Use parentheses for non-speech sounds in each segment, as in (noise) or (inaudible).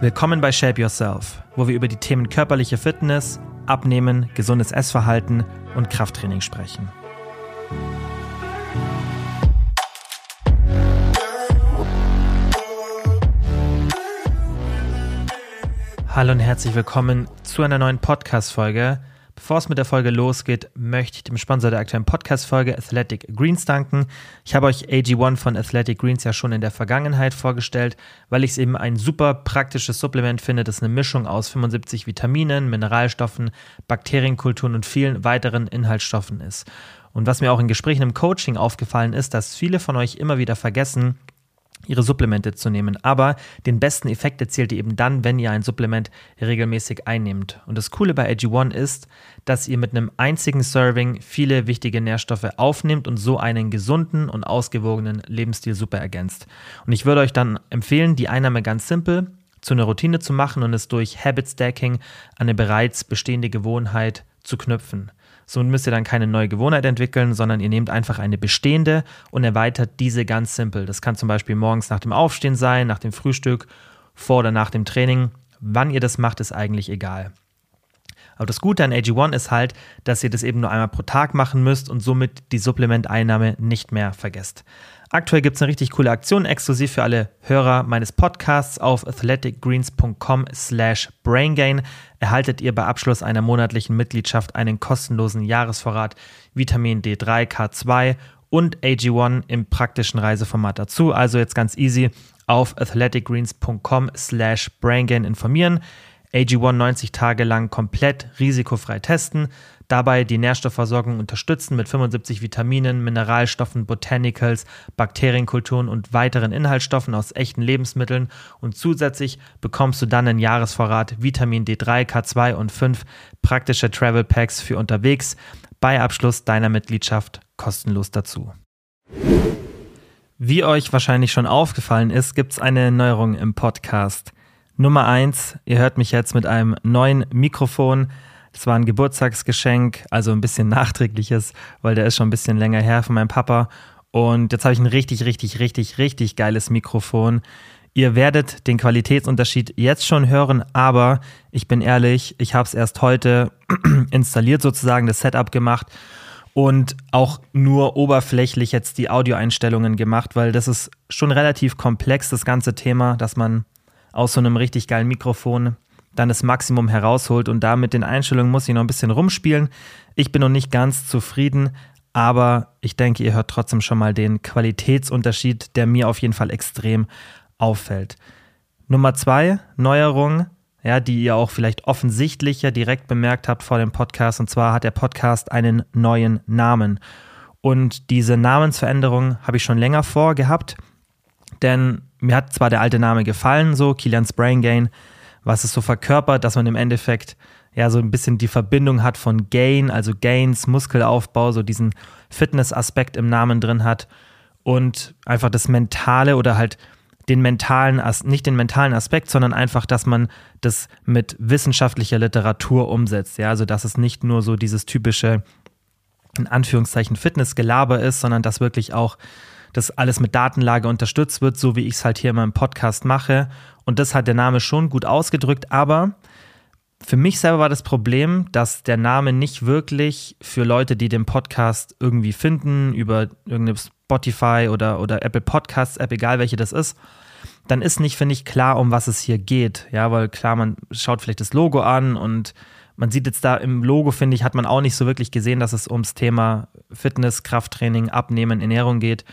Willkommen bei Shape Yourself, wo wir über die Themen körperliche Fitness, Abnehmen, gesundes Essverhalten und Krafttraining sprechen. Hallo und herzlich willkommen zu einer neuen Podcast-Folge. Bevor es mit der Folge losgeht, möchte ich dem Sponsor der aktuellen Podcast-Folge Athletic Greens danken. Ich habe euch AG1 von Athletic Greens ja schon in der Vergangenheit vorgestellt, weil ich es eben ein super praktisches Supplement finde, das eine Mischung aus 75 Vitaminen, Mineralstoffen, Bakterienkulturen und vielen weiteren Inhaltsstoffen ist. Und was mir auch in Gesprächen im Coaching aufgefallen ist, dass viele von euch immer wieder vergessen, ihre Supplemente zu nehmen. Aber den besten Effekt erzielt ihr eben dann, wenn ihr ein Supplement regelmäßig einnehmt. Und das Coole bei AG1 ist, dass ihr mit einem einzigen Serving viele wichtige Nährstoffe aufnimmt und so einen gesunden und ausgewogenen Lebensstil super ergänzt. Und ich würde euch dann empfehlen, die Einnahme ganz simpel zu einer Routine zu machen und es durch Habit Stacking an eine bereits bestehende Gewohnheit zu knüpfen. Somit müsst ihr dann keine neue Gewohnheit entwickeln, sondern ihr nehmt einfach eine bestehende und erweitert diese ganz simpel. Das kann zum Beispiel morgens nach dem Aufstehen sein, nach dem Frühstück, vor oder nach dem Training. Wann ihr das macht, ist eigentlich egal. Aber das Gute an AG1 ist halt, dass ihr das eben nur einmal pro Tag machen müsst und somit die Supplementeinnahme nicht mehr vergesst. Aktuell gibt es eine richtig coole Aktion exklusiv für alle Hörer meines Podcasts auf athleticgreens.com slash braingain. Erhaltet ihr bei Abschluss einer monatlichen Mitgliedschaft einen kostenlosen Jahresvorrat Vitamin D3, K2 und AG1 im praktischen Reiseformat dazu. Also jetzt ganz easy auf athleticgreens.com slash braingain informieren. AG1 90 Tage lang komplett risikofrei testen, dabei die Nährstoffversorgung unterstützen mit 75 Vitaminen, Mineralstoffen, Botanicals, Bakterienkulturen und weiteren Inhaltsstoffen aus echten Lebensmitteln und zusätzlich bekommst du dann einen Jahresvorrat Vitamin D3, K2 und 5 praktische Travel Packs für unterwegs bei Abschluss deiner Mitgliedschaft kostenlos dazu. Wie euch wahrscheinlich schon aufgefallen ist, gibt es eine Neuerung im Podcast. Nummer eins, ihr hört mich jetzt mit einem neuen Mikrofon. Das war ein Geburtstagsgeschenk, also ein bisschen nachträgliches, weil der ist schon ein bisschen länger her von meinem Papa. Und jetzt habe ich ein richtig, richtig, richtig, richtig geiles Mikrofon. Ihr werdet den Qualitätsunterschied jetzt schon hören, aber ich bin ehrlich, ich habe es erst heute (clears throat) installiert, sozusagen das Setup gemacht und auch nur oberflächlich jetzt die Audioeinstellungen gemacht, weil das ist schon relativ komplex, das ganze Thema, dass man aus so einem richtig geilen Mikrofon dann das Maximum herausholt und da mit den Einstellungen muss ich noch ein bisschen rumspielen. Ich bin noch nicht ganz zufrieden, aber ich denke, ihr hört trotzdem schon mal den Qualitätsunterschied, der mir auf jeden Fall extrem auffällt. Nummer zwei, Neuerung, ja, die ihr auch vielleicht offensichtlicher direkt bemerkt habt vor dem Podcast. Und zwar hat der Podcast einen neuen Namen. Und diese Namensveränderung habe ich schon länger vorgehabt, denn mir hat zwar der alte Name gefallen, so Kilians Brain Gain, was es so verkörpert, dass man im Endeffekt ja so ein bisschen die Verbindung hat von Gain, also Gains, Muskelaufbau, so diesen Fitness-Aspekt im Namen drin hat und einfach das Mentale oder halt den mentalen, nicht den mentalen Aspekt, sondern einfach, dass man das mit wissenschaftlicher Literatur umsetzt. Ja, also dass es nicht nur so dieses typische, in Anführungszeichen, Fitnessgelaber ist, sondern dass wirklich auch dass alles mit Datenlage unterstützt wird, so wie ich es halt hier in meinem Podcast mache. Und das hat der Name schon gut ausgedrückt, aber für mich selber war das Problem, dass der Name nicht wirklich für Leute, die den Podcast irgendwie finden, über irgendeine Spotify oder, oder Apple Podcasts App, egal welche das ist, dann ist nicht, finde ich, klar, um was es hier geht. Ja, weil klar, man schaut vielleicht das Logo an und man sieht jetzt da im Logo, finde ich, hat man auch nicht so wirklich gesehen, dass es ums Thema Fitness, Krafttraining, Abnehmen, Ernährung geht.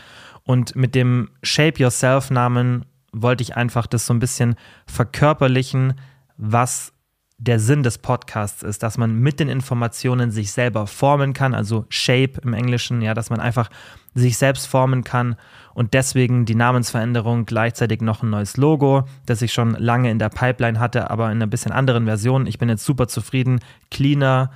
Und mit dem Shape Yourself Namen wollte ich einfach das so ein bisschen verkörperlichen, was der Sinn des Podcasts ist, dass man mit den Informationen sich selber formen kann, also Shape im Englischen, ja, dass man einfach sich selbst formen kann und deswegen die Namensveränderung gleichzeitig noch ein neues Logo, das ich schon lange in der Pipeline hatte, aber in einer bisschen anderen Version. Ich bin jetzt super zufrieden, cleaner.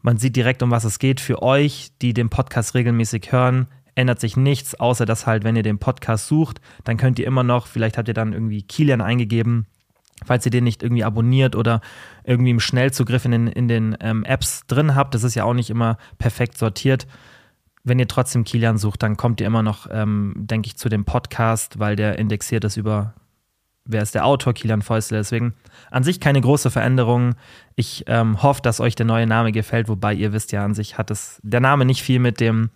Man sieht direkt, um was es geht für euch, die den Podcast regelmäßig hören ändert sich nichts, außer dass halt, wenn ihr den Podcast sucht, dann könnt ihr immer noch, vielleicht habt ihr dann irgendwie Kilian eingegeben, falls ihr den nicht irgendwie abonniert oder irgendwie im Schnellzugriff in den, in den ähm, Apps drin habt, das ist ja auch nicht immer perfekt sortiert. Wenn ihr trotzdem Kilian sucht, dann kommt ihr immer noch, ähm, denke ich, zu dem Podcast, weil der indexiert ist über wer ist der Autor, Kilian Fäustle. Deswegen an sich keine große Veränderung. Ich ähm, hoffe, dass euch der neue Name gefällt, wobei ihr wisst ja, an sich hat es der Name nicht viel mit dem,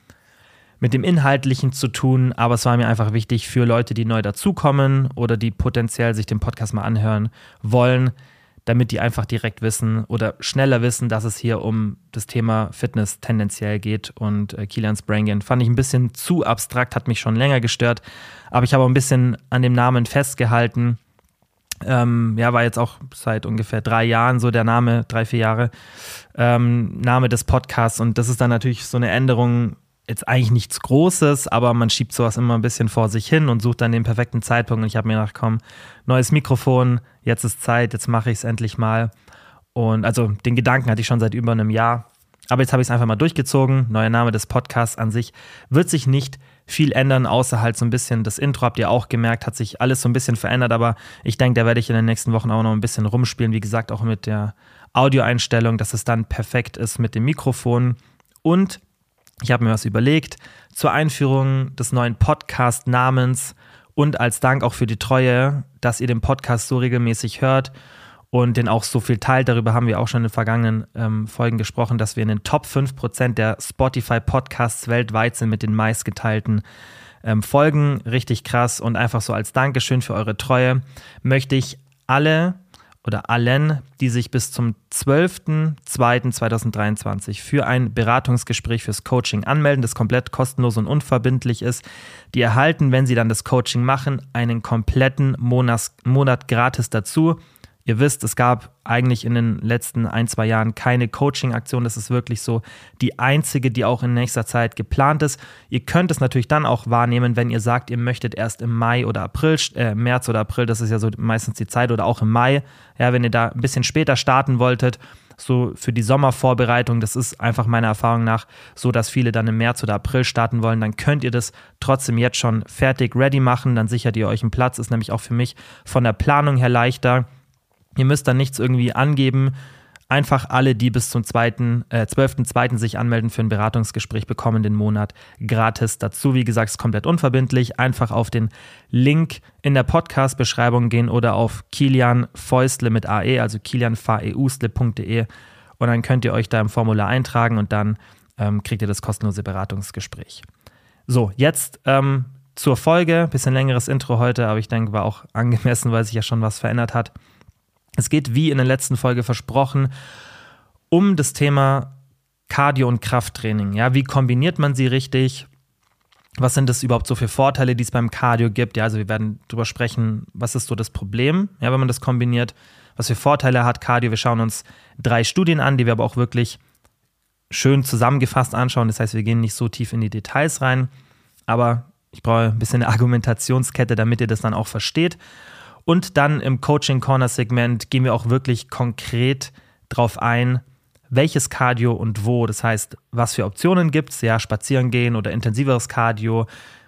mit dem Inhaltlichen zu tun, aber es war mir einfach wichtig für Leute, die neu dazukommen oder die potenziell sich den Podcast mal anhören wollen, damit die einfach direkt wissen oder schneller wissen, dass es hier um das Thema Fitness tendenziell geht. Und äh, Kilians fand ich ein bisschen zu abstrakt, hat mich schon länger gestört. Aber ich habe auch ein bisschen an dem Namen festgehalten. Ähm, ja, war jetzt auch seit ungefähr drei Jahren so der Name, drei, vier Jahre, ähm, Name des Podcasts. Und das ist dann natürlich so eine Änderung, jetzt eigentlich nichts Großes, aber man schiebt sowas immer ein bisschen vor sich hin und sucht dann den perfekten Zeitpunkt. Und ich habe mir gedacht, komm, neues Mikrofon, jetzt ist Zeit, jetzt mache ich es endlich mal. Und also den Gedanken hatte ich schon seit über einem Jahr. Aber jetzt habe ich es einfach mal durchgezogen. Neuer Name des Podcasts an sich wird sich nicht viel ändern, außer halt so ein bisschen das Intro, habt ihr auch gemerkt, hat sich alles so ein bisschen verändert, aber ich denke, da werde ich in den nächsten Wochen auch noch ein bisschen rumspielen. Wie gesagt, auch mit der Audioeinstellung, dass es dann perfekt ist mit dem Mikrofon. Und ich habe mir was überlegt zur Einführung des neuen Podcast-Namens und als Dank auch für die Treue, dass ihr den Podcast so regelmäßig hört und den auch so viel teilt. Darüber haben wir auch schon in den vergangenen ähm, Folgen gesprochen, dass wir in den Top 5% der Spotify-Podcasts weltweit sind mit den meistgeteilten ähm, Folgen. Richtig krass und einfach so als Dankeschön für eure Treue möchte ich alle oder allen, die sich bis zum 12.02.2023 für ein Beratungsgespräch fürs Coaching anmelden, das komplett kostenlos und unverbindlich ist, die erhalten, wenn sie dann das Coaching machen, einen kompletten Monat, Monat gratis dazu. Ihr wisst, es gab eigentlich in den letzten ein, zwei Jahren keine Coaching-Aktion. Das ist wirklich so die einzige, die auch in nächster Zeit geplant ist. Ihr könnt es natürlich dann auch wahrnehmen, wenn ihr sagt, ihr möchtet erst im Mai oder April, äh, März oder April, das ist ja so meistens die Zeit, oder auch im Mai, ja, wenn ihr da ein bisschen später starten wolltet, so für die Sommervorbereitung, das ist einfach meiner Erfahrung nach so, dass viele dann im März oder April starten wollen, dann könnt ihr das trotzdem jetzt schon fertig ready machen, dann sichert ihr euch einen Platz, ist nämlich auch für mich von der Planung her leichter Ihr müsst dann nichts irgendwie angeben. Einfach alle, die bis zum äh, 12.02. sich anmelden für ein Beratungsgespräch, bekommen den Monat gratis dazu. Wie gesagt, ist komplett unverbindlich. Einfach auf den Link in der Podcast-Beschreibung gehen oder auf Kilian Fäustle mit AE, also kilianfaeustle.de und dann könnt ihr euch da im Formular eintragen und dann ähm, kriegt ihr das kostenlose Beratungsgespräch. So, jetzt ähm, zur Folge. Bisschen längeres Intro heute, aber ich denke, war auch angemessen, weil sich ja schon was verändert hat. Es geht, wie in der letzten Folge versprochen, um das Thema Cardio- und Krafttraining. Ja, wie kombiniert man sie richtig? Was sind das überhaupt so für Vorteile, die es beim Cardio gibt? Ja, also wir werden darüber sprechen, was ist so das Problem, ja, wenn man das kombiniert, was für Vorteile hat Cardio. Wir schauen uns drei Studien an, die wir aber auch wirklich schön zusammengefasst anschauen. Das heißt, wir gehen nicht so tief in die Details rein, aber ich brauche ein bisschen eine Argumentationskette, damit ihr das dann auch versteht. Und dann im Coaching Corner Segment gehen wir auch wirklich konkret drauf ein, welches Cardio und wo. Das heißt, was für Optionen gibt es, ja, spazieren gehen oder intensiveres Cardio.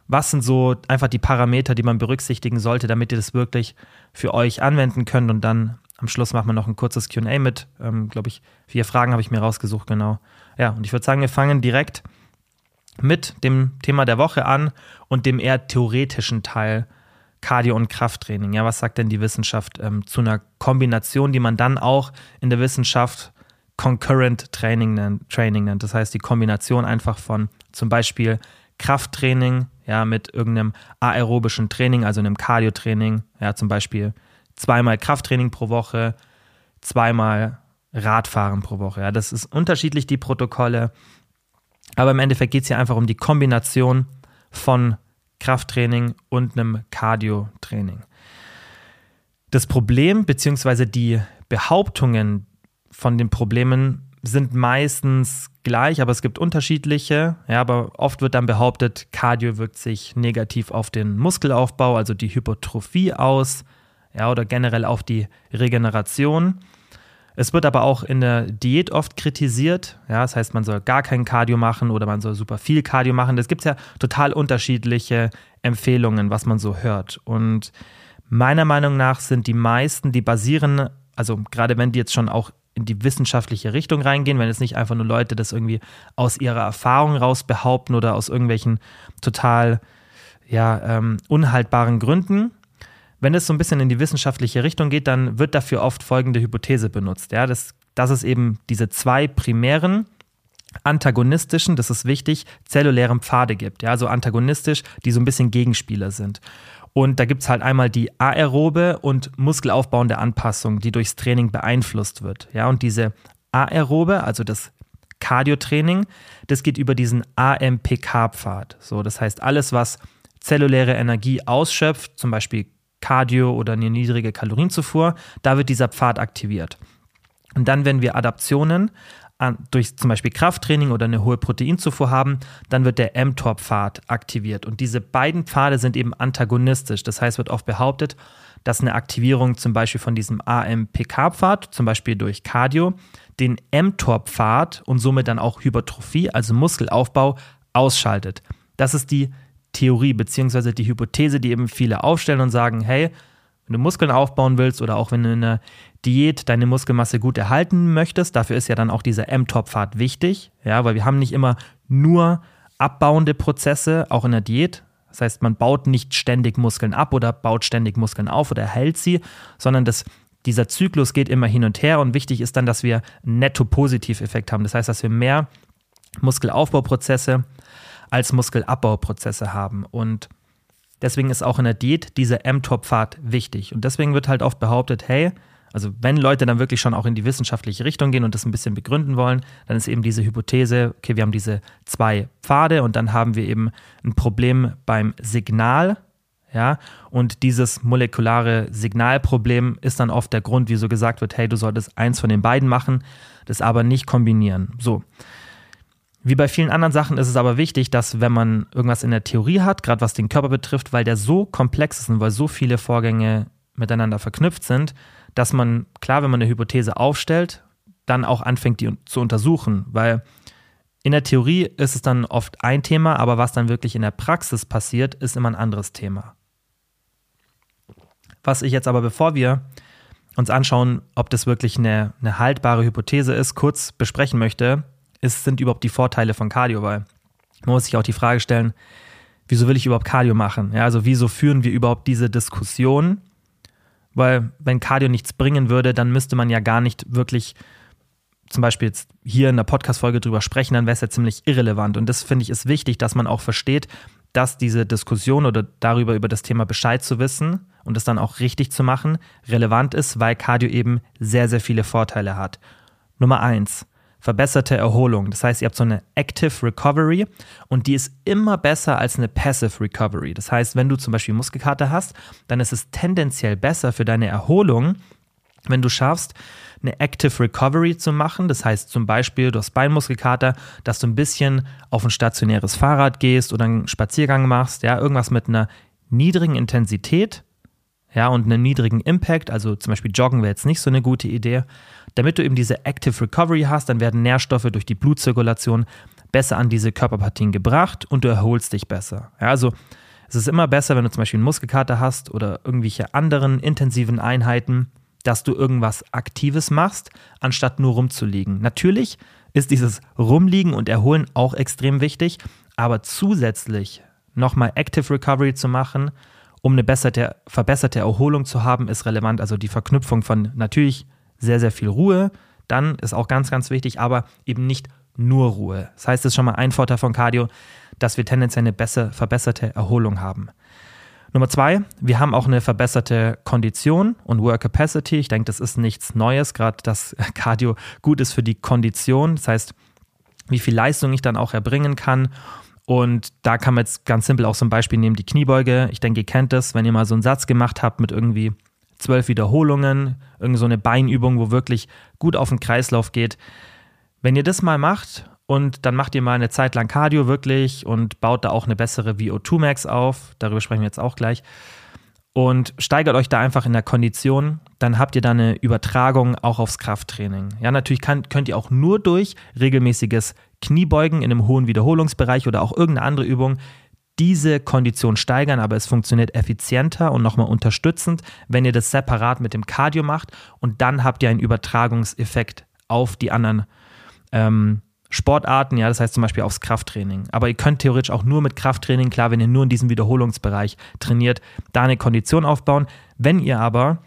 Was sind so einfach die Parameter, die man berücksichtigen sollte, damit ihr das wirklich für euch anwenden könnt? Und dann am Schluss machen wir noch ein kurzes QA mit. Ähm, Glaube ich, vier Fragen habe ich mir rausgesucht, genau. Ja, und ich würde sagen, wir fangen direkt mit dem Thema der Woche an und dem eher theoretischen Teil Cardio- und Krafttraining. Ja, was sagt denn die Wissenschaft ähm, zu einer Kombination, die man dann auch in der Wissenschaft Concurrent Training nennt, Training nennt. Das heißt, die Kombination einfach von zum Beispiel Krafttraining, ja, mit irgendeinem aerobischen Training, also einem Cardio-Training, ja, zum Beispiel zweimal Krafttraining pro Woche, zweimal Radfahren pro Woche. Ja, das ist unterschiedlich, die Protokolle. Aber im Endeffekt geht es hier einfach um die Kombination von Krafttraining und einem Cardio-Training. Das Problem bzw. die Behauptungen von den Problemen sind meistens gleich, aber es gibt unterschiedliche. Ja, aber oft wird dann behauptet, Cardio wirkt sich negativ auf den Muskelaufbau, also die Hypertrophie aus, ja, oder generell auf die Regeneration. Es wird aber auch in der Diät oft kritisiert. Ja, das heißt, man soll gar kein Cardio machen oder man soll super viel Cardio machen. Das gibt ja total unterschiedliche Empfehlungen, was man so hört. Und meiner Meinung nach sind die meisten, die basieren, also gerade wenn die jetzt schon auch in die wissenschaftliche Richtung reingehen, wenn jetzt nicht einfach nur Leute das irgendwie aus ihrer Erfahrung raus behaupten oder aus irgendwelchen total ja, ähm, unhaltbaren Gründen, wenn es so ein bisschen in die wissenschaftliche Richtung geht, dann wird dafür oft folgende Hypothese benutzt. Ja, dass, dass es eben diese zwei primären antagonistischen, das ist wichtig, zellulären Pfade gibt. Ja, also antagonistisch, die so ein bisschen Gegenspieler sind. Und da gibt es halt einmal die aerobe und muskelaufbauende Anpassung, die durchs Training beeinflusst wird. Ja, und diese aerobe, also das Cardiotraining, das geht über diesen AMPK-Pfad. So, das heißt, alles, was zelluläre Energie ausschöpft, zum Beispiel Cardio oder eine niedrige Kalorienzufuhr, da wird dieser Pfad aktiviert. Und dann, wenn wir Adaptionen an, durch zum Beispiel Krafttraining oder eine hohe Proteinzufuhr haben, dann wird der mTOR-Pfad aktiviert. Und diese beiden Pfade sind eben antagonistisch. Das heißt, wird oft behauptet, dass eine Aktivierung zum Beispiel von diesem AMPK-Pfad, zum Beispiel durch Cardio, den mTOR-Pfad und somit dann auch Hypertrophie, also Muskelaufbau, ausschaltet. Das ist die Theorie beziehungsweise die Hypothese, die eben viele aufstellen und sagen, hey, wenn du Muskeln aufbauen willst oder auch wenn du in einer Diät deine Muskelmasse gut erhalten möchtest, dafür ist ja dann auch dieser mTOR-Pfad wichtig, ja, weil wir haben nicht immer nur abbauende Prozesse, auch in der Diät. Das heißt, man baut nicht ständig Muskeln ab oder baut ständig Muskeln auf oder erhält sie, sondern das, dieser Zyklus geht immer hin und her und wichtig ist dann, dass wir einen Netto-Positiv-Effekt haben. Das heißt, dass wir mehr Muskelaufbauprozesse als Muskelabbauprozesse haben. Und deswegen ist auch in der Diät dieser mTOR-Pfad wichtig. Und deswegen wird halt oft behauptet, hey, also wenn Leute dann wirklich schon auch in die wissenschaftliche Richtung gehen und das ein bisschen begründen wollen, dann ist eben diese Hypothese, okay, wir haben diese zwei Pfade und dann haben wir eben ein Problem beim Signal, ja, und dieses molekulare Signalproblem ist dann oft der Grund, wieso gesagt wird, hey, du solltest eins von den beiden machen, das aber nicht kombinieren. So. Wie bei vielen anderen Sachen ist es aber wichtig, dass wenn man irgendwas in der Theorie hat, gerade was den Körper betrifft, weil der so komplex ist und weil so viele Vorgänge miteinander verknüpft sind, dass man, klar, wenn man eine Hypothese aufstellt, dann auch anfängt, die zu untersuchen, weil in der Theorie ist es dann oft ein Thema, aber was dann wirklich in der Praxis passiert, ist immer ein anderes Thema. Was ich jetzt aber, bevor wir uns anschauen, ob das wirklich eine, eine haltbare Hypothese ist, kurz besprechen möchte, ist, sind überhaupt die Vorteile von Cardio, weil man muss sich auch die Frage stellen, wieso will ich überhaupt Cardio machen? Ja, also wieso führen wir überhaupt diese Diskussion weil wenn Cardio nichts bringen würde, dann müsste man ja gar nicht wirklich zum Beispiel jetzt hier in der Podcast-Folge drüber sprechen, dann wäre es ja ziemlich irrelevant. Und das finde ich ist wichtig, dass man auch versteht, dass diese Diskussion oder darüber über das Thema Bescheid zu wissen und es dann auch richtig zu machen, relevant ist, weil Cardio eben sehr, sehr viele Vorteile hat. Nummer eins, verbesserte Erholung. Das heißt, ihr habt so eine Active Recovery und die ist immer besser als eine Passive Recovery. Das heißt, wenn du zum Beispiel Muskelkater hast, dann ist es tendenziell besser für deine Erholung, wenn du schaffst, eine Active Recovery zu machen. Das heißt zum Beispiel, du hast Beinmuskelkater, dass du ein bisschen auf ein stationäres Fahrrad gehst oder einen Spaziergang machst, ja, irgendwas mit einer niedrigen Intensität, ja, und einem niedrigen Impact, also zum Beispiel Joggen wäre jetzt nicht so eine gute Idee. Damit du eben diese Active Recovery hast, dann werden Nährstoffe durch die Blutzirkulation besser an diese Körperpartien gebracht und du erholst dich besser. Ja, also es ist immer besser, wenn du zum Beispiel einen Muskelkater hast oder irgendwelche anderen intensiven Einheiten, dass du irgendwas Aktives machst, anstatt nur rumzuliegen. Natürlich ist dieses Rumliegen und Erholen auch extrem wichtig, aber zusätzlich nochmal Active Recovery zu machen, um eine besserte, verbesserte Erholung zu haben, ist relevant. Also die Verknüpfung von natürlich sehr, sehr viel Ruhe, dann ist auch ganz, ganz wichtig, aber eben nicht nur Ruhe. Das heißt, es ist schon mal ein Vorteil von Cardio, dass wir tendenziell eine besser, verbesserte Erholung haben. Nummer zwei, wir haben auch eine verbesserte Kondition und Work Capacity. Ich denke, das ist nichts Neues, gerade dass (laughs) Cardio gut ist für die Kondition. Das heißt, wie viel Leistung ich dann auch erbringen kann. Und da kann man jetzt ganz simpel auch ein Beispiel nehmen, die Kniebeuge. Ich denke, ihr kennt das, wenn ihr mal so einen Satz gemacht habt mit irgendwie zwölf Wiederholungen, irgend so eine Beinübung, wo wirklich gut auf den Kreislauf geht. Wenn ihr das mal macht und dann macht ihr mal eine Zeit lang Cardio wirklich und baut da auch eine bessere VO2 Max auf, darüber sprechen wir jetzt auch gleich, und steigert euch da einfach in der Kondition, dann habt ihr da eine Übertragung auch aufs Krafttraining. Ja, natürlich kann, könnt ihr auch nur durch regelmäßiges Kniebeugen in einem hohen Wiederholungsbereich oder auch irgendeine andere Übung diese Kondition steigern, aber es funktioniert effizienter und nochmal unterstützend, wenn ihr das separat mit dem Cardio macht und dann habt ihr einen Übertragungseffekt auf die anderen, ähm, Sportarten, ja, das heißt zum Beispiel aufs Krafttraining. Aber ihr könnt theoretisch auch nur mit Krafttraining, klar, wenn ihr nur in diesem Wiederholungsbereich trainiert, da eine Kondition aufbauen. Wenn ihr aber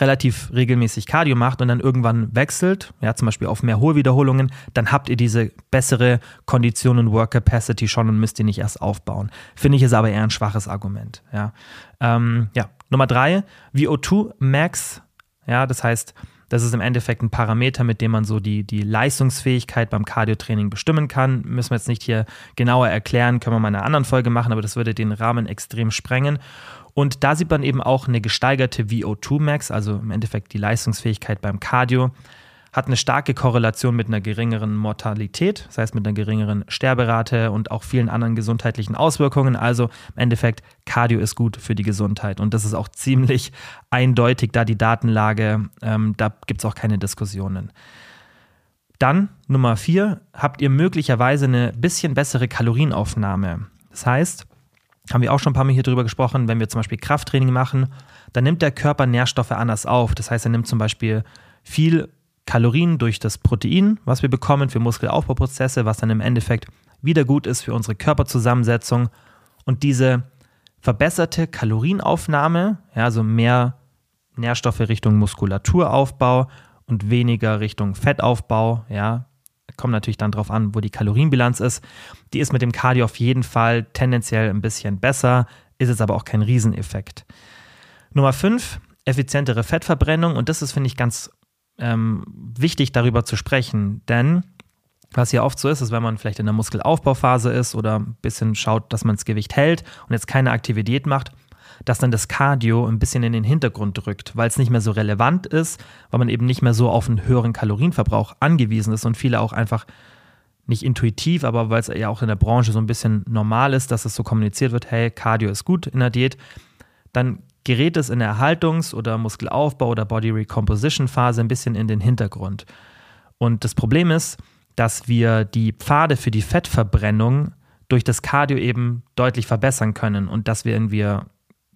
relativ regelmäßig Cardio macht und dann irgendwann wechselt, ja, zum Beispiel auf mehr hohe Wiederholungen, dann habt ihr diese bessere Kondition und Work Capacity schon und müsst ihr nicht erst aufbauen. Finde ich ist aber eher ein schwaches Argument. Ja, ähm, ja. Nummer drei, VO2 Max. Ja, das heißt, das ist im Endeffekt ein Parameter, mit dem man so die, die Leistungsfähigkeit beim Cardiotraining bestimmen kann. Müssen wir jetzt nicht hier genauer erklären, können wir mal in einer anderen Folge machen, aber das würde den Rahmen extrem sprengen. Und da sieht man eben auch eine gesteigerte VO2 Max, also im Endeffekt die Leistungsfähigkeit beim Cardio, hat eine starke Korrelation mit einer geringeren Mortalität, das heißt mit einer geringeren Sterberate und auch vielen anderen gesundheitlichen Auswirkungen. Also im Endeffekt, Cardio ist gut für die Gesundheit und das ist auch ziemlich eindeutig, da die Datenlage, ähm, da gibt es auch keine Diskussionen. Dann Nummer vier, habt ihr möglicherweise eine bisschen bessere Kalorienaufnahme. Das heißt, haben wir auch schon ein paar Mal hier drüber gesprochen, wenn wir zum Beispiel Krafttraining machen, dann nimmt der Körper Nährstoffe anders auf. Das heißt, er nimmt zum Beispiel viel Kalorien durch das Protein, was wir bekommen für Muskelaufbauprozesse, was dann im Endeffekt wieder gut ist für unsere Körperzusammensetzung. Und diese verbesserte Kalorienaufnahme, ja, also mehr Nährstoffe Richtung Muskulaturaufbau und weniger Richtung Fettaufbau, ja, kommt natürlich dann darauf an, wo die Kalorienbilanz ist. Die ist mit dem Cardio auf jeden Fall tendenziell ein bisschen besser, ist es aber auch kein Rieseneffekt. Nummer 5, effizientere Fettverbrennung. Und das ist, finde ich, ganz ähm, wichtig, darüber zu sprechen. Denn was ja oft so ist, ist, wenn man vielleicht in der Muskelaufbauphase ist oder ein bisschen schaut, dass man das Gewicht hält und jetzt keine Aktivität macht, dass dann das Cardio ein bisschen in den Hintergrund rückt, weil es nicht mehr so relevant ist, weil man eben nicht mehr so auf einen höheren Kalorienverbrauch angewiesen ist und viele auch einfach nicht intuitiv, aber weil es ja auch in der Branche so ein bisschen normal ist, dass es so kommuniziert wird, hey, Cardio ist gut in der Diät, dann gerät es in der Erhaltungs- oder Muskelaufbau- oder Body Recomposition Phase ein bisschen in den Hintergrund. Und das Problem ist, dass wir die Pfade für die Fettverbrennung durch das Cardio eben deutlich verbessern können und dass wir irgendwie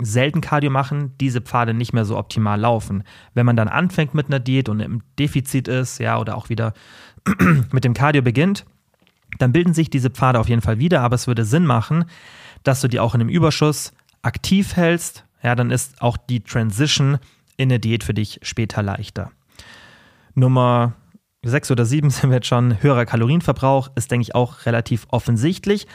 selten Cardio machen, diese Pfade nicht mehr so optimal laufen. Wenn man dann anfängt mit einer Diät und im Defizit ist, ja, oder auch wieder (clears throat) mit dem Cardio beginnt, dann bilden sich diese Pfade auf jeden Fall wieder, aber es würde Sinn machen, dass du die auch in einem Überschuss aktiv hältst. Ja, dann ist auch die Transition in eine Diät für dich später leichter. Nummer 6 oder 7 (laughs) sind wir jetzt schon. Höherer Kalorienverbrauch ist, denke ich, auch relativ offensichtlich.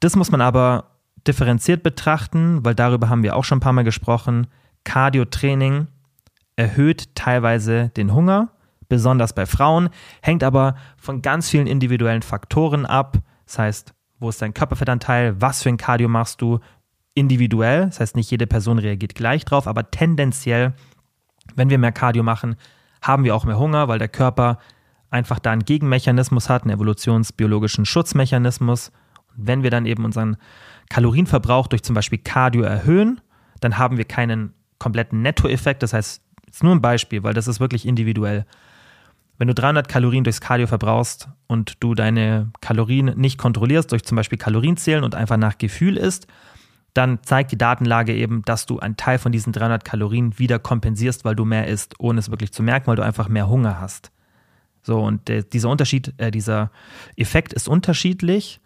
Das muss man aber differenziert betrachten, weil darüber haben wir auch schon ein paar Mal gesprochen. Cardio-Training erhöht teilweise den Hunger, besonders bei Frauen, hängt aber von ganz vielen individuellen Faktoren ab. Das heißt, wo ist dein Körperfettanteil, was für ein Cardio machst du, individuell. Das heißt, nicht jede Person reagiert gleich drauf, aber tendenziell, wenn wir mehr Cardio machen, haben wir auch mehr Hunger, weil der Körper einfach da einen Gegenmechanismus hat, einen evolutionsbiologischen Schutzmechanismus. Und wenn wir dann eben unseren Kalorienverbrauch durch zum Beispiel Cardio erhöhen, dann haben wir keinen kompletten Nettoeffekt. Das heißt, jetzt nur ein Beispiel, weil das ist wirklich individuell. Wenn du 300 Kalorien durchs Cardio verbrauchst und du deine Kalorien nicht kontrollierst durch zum Beispiel Kalorienzählen und einfach nach Gefühl isst, dann zeigt die Datenlage eben, dass du einen Teil von diesen 300 Kalorien wieder kompensierst, weil du mehr isst, ohne es wirklich zu merken, weil du einfach mehr Hunger hast. So, und der, dieser Unterschied, äh, dieser Effekt ist unterschiedlich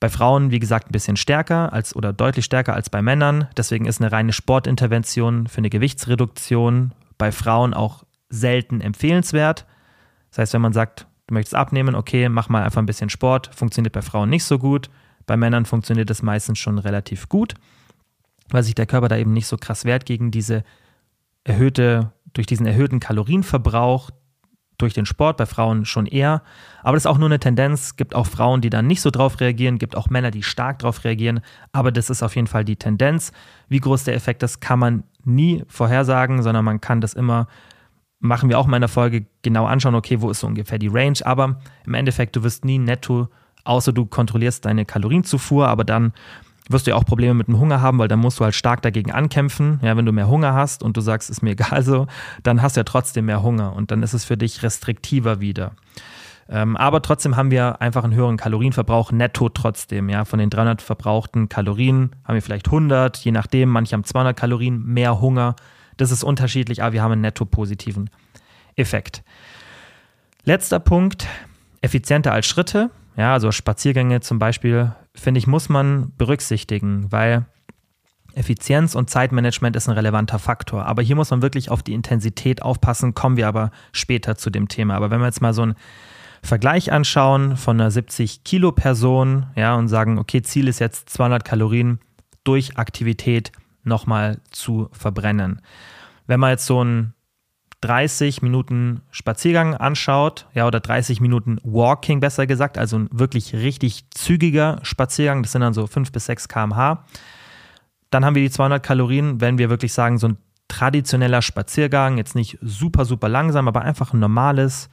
bei Frauen, wie gesagt, ein bisschen stärker als oder deutlich stärker als bei Männern. Deswegen ist eine reine Sportintervention für eine Gewichtsreduktion bei Frauen auch selten empfehlenswert. Das heißt, wenn man sagt, du möchtest abnehmen, okay, mach mal einfach ein bisschen Sport, funktioniert bei Frauen nicht so gut. Bei Männern funktioniert es meistens schon relativ gut, weil sich der Körper da eben nicht so krass wehrt gegen diese erhöhte, durch diesen erhöhten Kalorienverbrauch, durch den Sport, bei Frauen schon eher. Aber das ist auch nur eine Tendenz. Gibt auch Frauen, die dann nicht so drauf reagieren, gibt auch Männer, die stark drauf reagieren. Aber das ist auf jeden Fall die Tendenz. Wie groß der Effekt ist, kann man nie vorhersagen, sondern man kann das immer, machen wir auch mal in der Folge, genau anschauen, okay, wo ist so ungefähr die Range. Aber im Endeffekt, du wirst nie netto, außer du kontrollierst deine Kalorienzufuhr, aber dann wirst du ja auch Probleme mit dem Hunger haben, weil dann musst du halt stark dagegen ankämpfen. Ja, wenn du mehr Hunger hast und du sagst, ist mir (laughs) egal so, dann hast du ja trotzdem mehr Hunger und dann ist es für dich restriktiver wieder. Ähm, aber trotzdem haben wir einfach einen höheren Kalorienverbrauch netto trotzdem. Ja, von den 300 verbrauchten Kalorien haben wir vielleicht 100, je nachdem. Manche haben 200 Kalorien mehr Hunger. Das ist unterschiedlich, aber wir haben einen netto positiven Effekt. Letzter Punkt, effizienter als Schritte. Ja, also Spaziergänge zum Beispiel, finde ich, muss man berücksichtigen, weil Effizienz und Zeitmanagement ist ein relevanter Faktor. Aber hier muss man wirklich auf die Intensität aufpassen, kommen wir aber später zu dem Thema. Aber wenn wir jetzt mal so einen Vergleich anschauen von einer 70 Kilo Person, ja, und sagen, okay, Ziel ist jetzt 200 Kalorien durch Aktivität nochmal zu verbrennen. Wenn man jetzt so einen 30 Minuten Spaziergang anschaut, ja, oder 30 Minuten Walking besser gesagt, also ein wirklich richtig zügiger Spaziergang, das sind dann so 5 bis 6 km/h, dann haben wir die 200 Kalorien, wenn wir wirklich sagen, so ein traditioneller Spaziergang, jetzt nicht super, super langsam, aber einfach ein normales,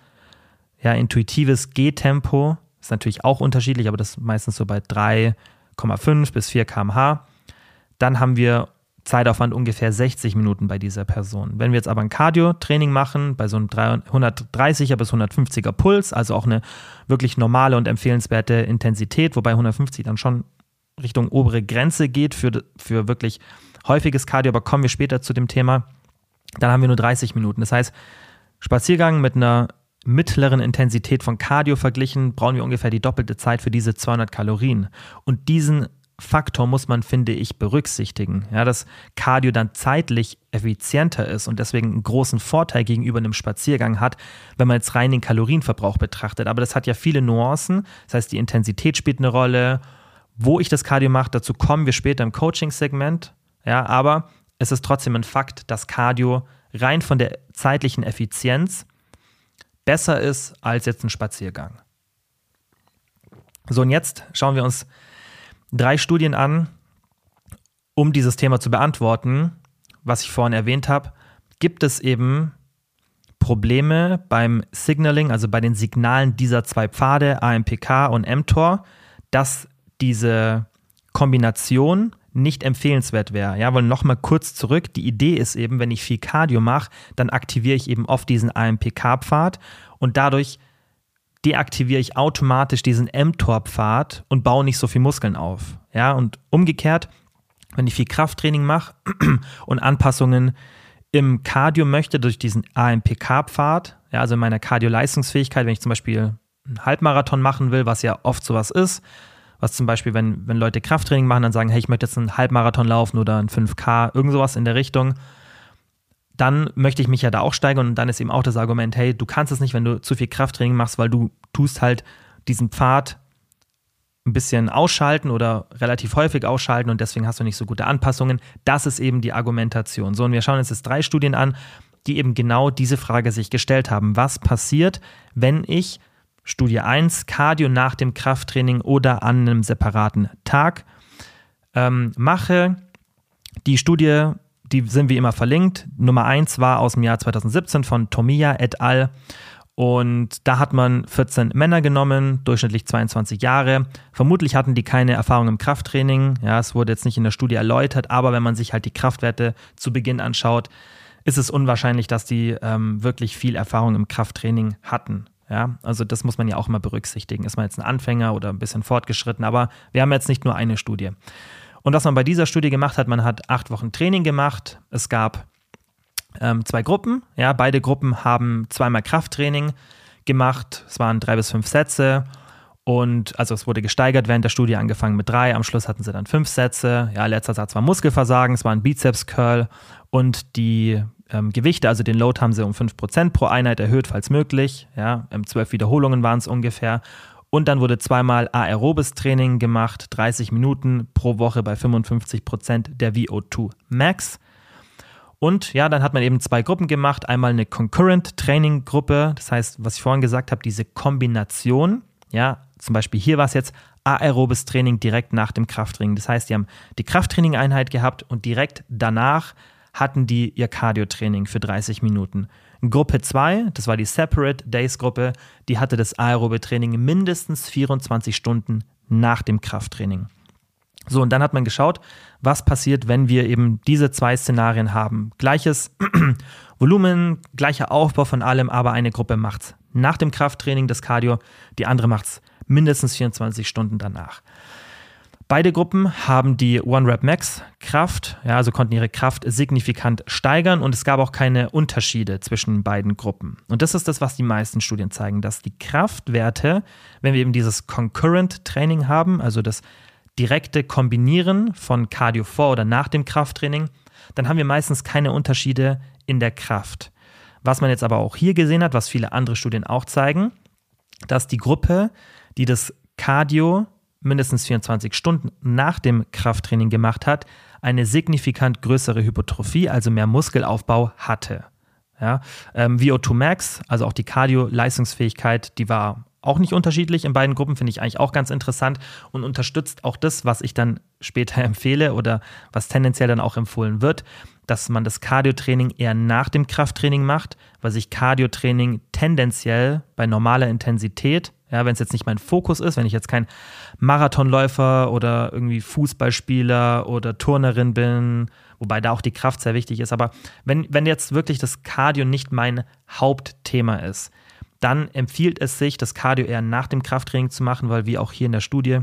ja, intuitives Gehtempo, ist natürlich auch unterschiedlich, aber das ist meistens so bei 3,5 bis 4 km/h. Dann haben wir Zeitaufwand ungefähr 60 Minuten bei dieser Person. Wenn wir jetzt aber ein Cardio-Training machen, bei so einem 130er bis 150er Puls, also auch eine wirklich normale und empfehlenswerte Intensität, wobei 150 dann schon Richtung obere Grenze geht für, für wirklich häufiges Cardio, aber kommen wir später zu dem Thema, dann haben wir nur 30 Minuten. Das heißt, Spaziergang mit einer mittleren Intensität von Cardio verglichen, brauchen wir ungefähr die doppelte Zeit für diese 200 Kalorien. Und diesen Faktor muss man, finde ich, berücksichtigen. Ja, dass Cardio dann zeitlich effizienter ist und deswegen einen großen Vorteil gegenüber einem Spaziergang hat, wenn man jetzt rein den Kalorienverbrauch betrachtet. Aber das hat ja viele Nuancen. Das heißt, die Intensität spielt eine Rolle. Wo ich das Cardio mache, dazu kommen wir später im Coaching-Segment. Ja, aber es ist trotzdem ein Fakt, dass Cardio rein von der zeitlichen Effizienz besser ist als jetzt ein Spaziergang. So, und jetzt schauen wir uns drei Studien an, um dieses Thema zu beantworten, was ich vorhin erwähnt habe. Gibt es eben Probleme beim Signaling, also bei den Signalen dieser zwei Pfade, AMPK und mTOR, dass diese Kombination nicht empfehlenswert wäre. Ja, weil nochmal kurz zurück, die Idee ist eben, wenn ich viel Cardio mache, dann aktiviere ich eben oft diesen AMPK-Pfad und dadurch deaktiviere ich automatisch diesen mTOR-Pfad und baue nicht so viel Muskeln auf. Ja, und umgekehrt, wenn ich viel Krafttraining mache (clears throat) und Anpassungen im Cardio möchte durch diesen AMPK-Pfad, ja, also in meiner Cardio-Leistungsfähigkeit, wenn ich zum Beispiel einen Halbmarathon machen will, was ja oft sowas ist, was zum Beispiel, wenn, wenn Leute Krafttraining machen, dann sagen, hey, ich möchte jetzt einen Halbmarathon laufen oder einen 5K, irgend sowas in der Richtung, dann möchte ich mich ja da auch steigern und dann ist eben auch das Argument, hey, du kannst es nicht, wenn du zu viel Krafttraining machst, weil du tust halt diesen Pfad ein bisschen ausschalten oder relativ häufig ausschalten und deswegen hast du nicht so gute Anpassungen. Das ist eben die Argumentation. So, und wir schauen uns jetzt drei Studien an, die eben genau diese Frage sich gestellt haben. Was passiert, wenn ich Studie 1 Cardio nach dem Krafttraining oder an einem separaten Tag ähm, mache? Die Studie die sind wie immer verlinkt. Nummer 1 war aus dem Jahr 2017 von Tomiya et al. Und da hat man 14 Männer genommen, durchschnittlich 22 Jahre. Vermutlich hatten die keine Erfahrung im Krafttraining. Ja, es wurde jetzt nicht in der Studie erläutert, aber wenn man sich halt die Kraftwerte zu Beginn anschaut, ist es unwahrscheinlich, dass die ähm, wirklich viel Erfahrung im Krafttraining hatten. Ja, also das muss man ja auch immer berücksichtigen. Ist man jetzt ein Anfänger oder ein bisschen fortgeschritten, aber wir haben jetzt nicht nur eine Studie. Und was man bei dieser Studie gemacht hat, man hat acht Wochen Training gemacht. Es gab ähm, zwei Gruppen. Ja, beide Gruppen haben zweimal Krafttraining gemacht. Es waren drei bis fünf Sätze. Und also es wurde gesteigert während der Studie, angefangen mit drei. Am Schluss hatten sie dann fünf Sätze. Ja, letzter Satz war Muskelversagen, es war ein Bizeps-Curl und die ähm, Gewichte, also den Load haben sie um 5% pro Einheit erhöht, falls möglich. Ja, ähm, zwölf Wiederholungen waren es ungefähr. Und dann wurde zweimal aerobes Training gemacht, 30 Minuten pro Woche bei 55 Prozent der VO2 Max. Und ja, dann hat man eben zwei Gruppen gemacht. Einmal eine Concurrent Training Gruppe, das heißt, was ich vorhin gesagt habe, diese Kombination. Ja, zum Beispiel hier war es jetzt aerobes Training direkt nach dem Krafttraining. Das heißt, die haben die Krafttraining-Einheit gehabt und direkt danach hatten die ihr Cardio-Training für 30 Minuten. Gruppe 2, das war die Separate Days Gruppe, die hatte das aerobe Training mindestens 24 Stunden nach dem Krafttraining. So, und dann hat man geschaut, was passiert, wenn wir eben diese zwei Szenarien haben. Gleiches (clears throat) Volumen, gleicher Aufbau von allem, aber eine Gruppe macht es nach dem Krafttraining das Cardio, die andere macht es mindestens 24 Stunden danach. Beide Gruppen haben die One Rep Max Kraft, ja, also konnten ihre Kraft signifikant steigern und es gab auch keine Unterschiede zwischen beiden Gruppen. Und das ist das, was die meisten Studien zeigen, dass die Kraftwerte, wenn wir eben dieses Concurrent Training haben, also das direkte Kombinieren von Cardio vor oder nach dem Krafttraining, dann haben wir meistens keine Unterschiede in der Kraft. Was man jetzt aber auch hier gesehen hat, was viele andere Studien auch zeigen, dass die Gruppe, die das Cardio mindestens 24 Stunden nach dem Krafttraining gemacht hat, eine signifikant größere Hypotrophie, also mehr Muskelaufbau hatte. Ja, ähm, VO2 Max, also auch die Cardio-Leistungsfähigkeit, die war auch nicht unterschiedlich in beiden Gruppen, finde ich eigentlich auch ganz interessant und unterstützt auch das, was ich dann später (laughs) empfehle oder was tendenziell dann auch empfohlen wird, dass man das Cardio-Training eher nach dem Krafttraining macht, weil sich Cardio-Training tendenziell bei normaler Intensität ja, wenn es jetzt nicht mein Fokus ist, wenn ich jetzt kein Marathonläufer oder irgendwie Fußballspieler oder Turnerin bin, wobei da auch die Kraft sehr wichtig ist, aber wenn, wenn jetzt wirklich das Cardio nicht mein Hauptthema ist, dann empfiehlt es sich, das Cardio eher nach dem Krafttraining zu machen, weil wie auch hier in der Studie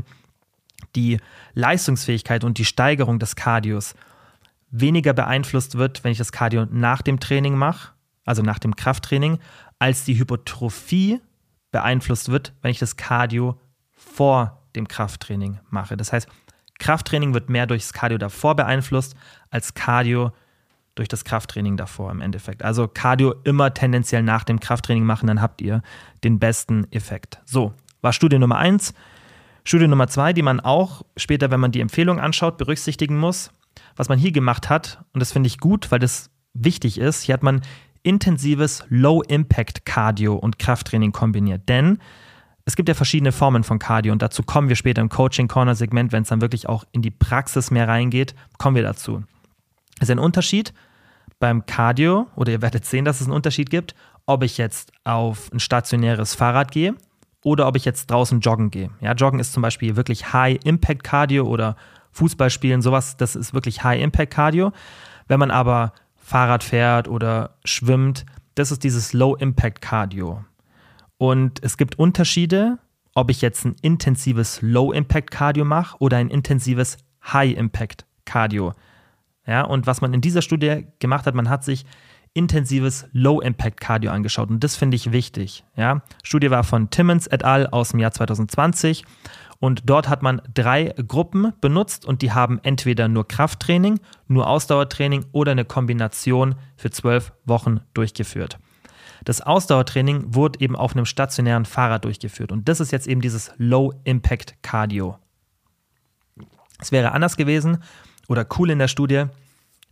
die Leistungsfähigkeit und die Steigerung des Cardios weniger beeinflusst wird, wenn ich das Cardio nach dem Training mache, also nach dem Krafttraining, als die Hypertrophie beeinflusst wird, wenn ich das Cardio vor dem Krafttraining mache. Das heißt, Krafttraining wird mehr durchs Cardio davor beeinflusst als Cardio durch das Krafttraining davor im Endeffekt. Also Cardio immer tendenziell nach dem Krafttraining machen, dann habt ihr den besten Effekt. So, war Studie Nummer eins. Studie Nummer zwei, die man auch später, wenn man die Empfehlung anschaut, berücksichtigen muss. Was man hier gemacht hat, und das finde ich gut, weil das wichtig ist, hier hat man intensives Low-Impact-Cardio und Krafttraining kombiniert. Denn es gibt ja verschiedene Formen von Cardio und dazu kommen wir später im Coaching-Corner-Segment, wenn es dann wirklich auch in die Praxis mehr reingeht, kommen wir dazu. Es ist ein Unterschied beim Cardio, oder ihr werdet sehen, dass es einen Unterschied gibt, ob ich jetzt auf ein stationäres Fahrrad gehe oder ob ich jetzt draußen joggen gehe. Ja, joggen ist zum Beispiel wirklich High-Impact-Cardio oder Fußball spielen, sowas, das ist wirklich High-Impact-Cardio. Wenn man aber Fahrrad fährt oder schwimmt, das ist dieses Low-Impact-Cardio. Und es gibt Unterschiede, ob ich jetzt ein intensives Low-Impact-Cardio mache oder ein intensives High-Impact-Cardio. Ja, und was man in dieser Studie gemacht hat, man hat sich intensives Low-Impact-Cardio angeschaut. Und das finde ich wichtig. Ja. Studie war von Timmons et al. aus dem Jahr 2020. Und dort hat man drei Gruppen benutzt und die haben entweder nur Krafttraining, nur Ausdauertraining oder eine Kombination für zwölf Wochen durchgeführt. Das Ausdauertraining wurde eben auf einem stationären Fahrrad durchgeführt und das ist jetzt eben dieses Low-Impact Cardio. Es wäre anders gewesen oder cool in der Studie,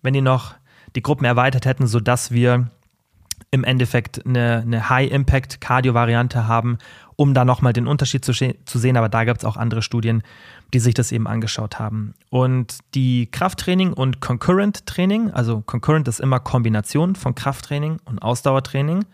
wenn die noch die Gruppen erweitert hätten, sodass wir im Endeffekt eine, eine High-Impact-Cardio-Variante haben, um da nochmal den Unterschied zu, zu sehen. Aber da gibt es auch andere Studien, die sich das eben angeschaut haben. Und die Krafttraining und Concurrent-Training, also Concurrent ist immer Kombination von Krafttraining und Ausdauertraining,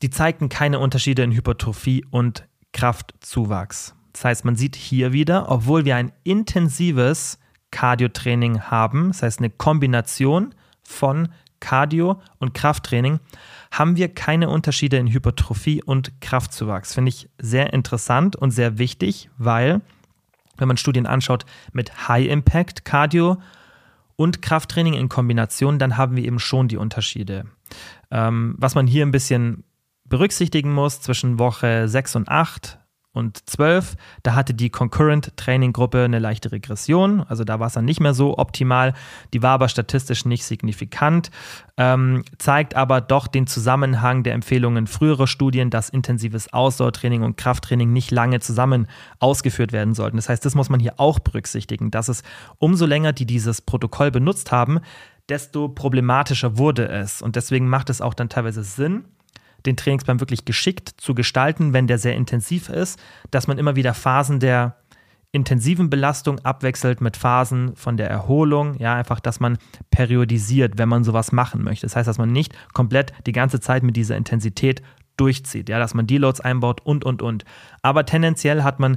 die zeigten keine Unterschiede in Hypertrophie und Kraftzuwachs. Das heißt, man sieht hier wieder, obwohl wir ein intensives Cardio-Training haben, das heißt eine Kombination von Cardio und Krafttraining, haben wir keine Unterschiede in Hypertrophie und Kraftzuwachs. Finde ich sehr interessant und sehr wichtig, weil, wenn man Studien anschaut mit High-Impact Cardio und Krafttraining in Kombination, dann haben wir eben schon die Unterschiede. Ähm, was man hier ein bisschen berücksichtigen muss, zwischen Woche 6 und 8 und 12, da hatte die Concurrent Training Gruppe eine leichte Regression, also da war es dann nicht mehr so optimal, die war aber statistisch nicht signifikant, ähm, zeigt aber doch den Zusammenhang der Empfehlungen früherer Studien, dass intensives Ausdauertraining und Krafttraining nicht lange zusammen ausgeführt werden sollten. Das heißt, das muss man hier auch berücksichtigen, dass es umso länger die dieses Protokoll benutzt haben, desto problematischer wurde es. Und deswegen macht es auch dann teilweise Sinn, den Trainingsplan wirklich geschickt zu gestalten, wenn der sehr intensiv ist, dass man immer wieder Phasen der intensiven Belastung abwechselt mit Phasen von der Erholung, ja, einfach, dass man periodisiert, wenn man sowas machen möchte. Das heißt, dass man nicht komplett die ganze Zeit mit dieser Intensität durchzieht, ja, dass man Deloads einbaut und, und, und. Aber tendenziell hat man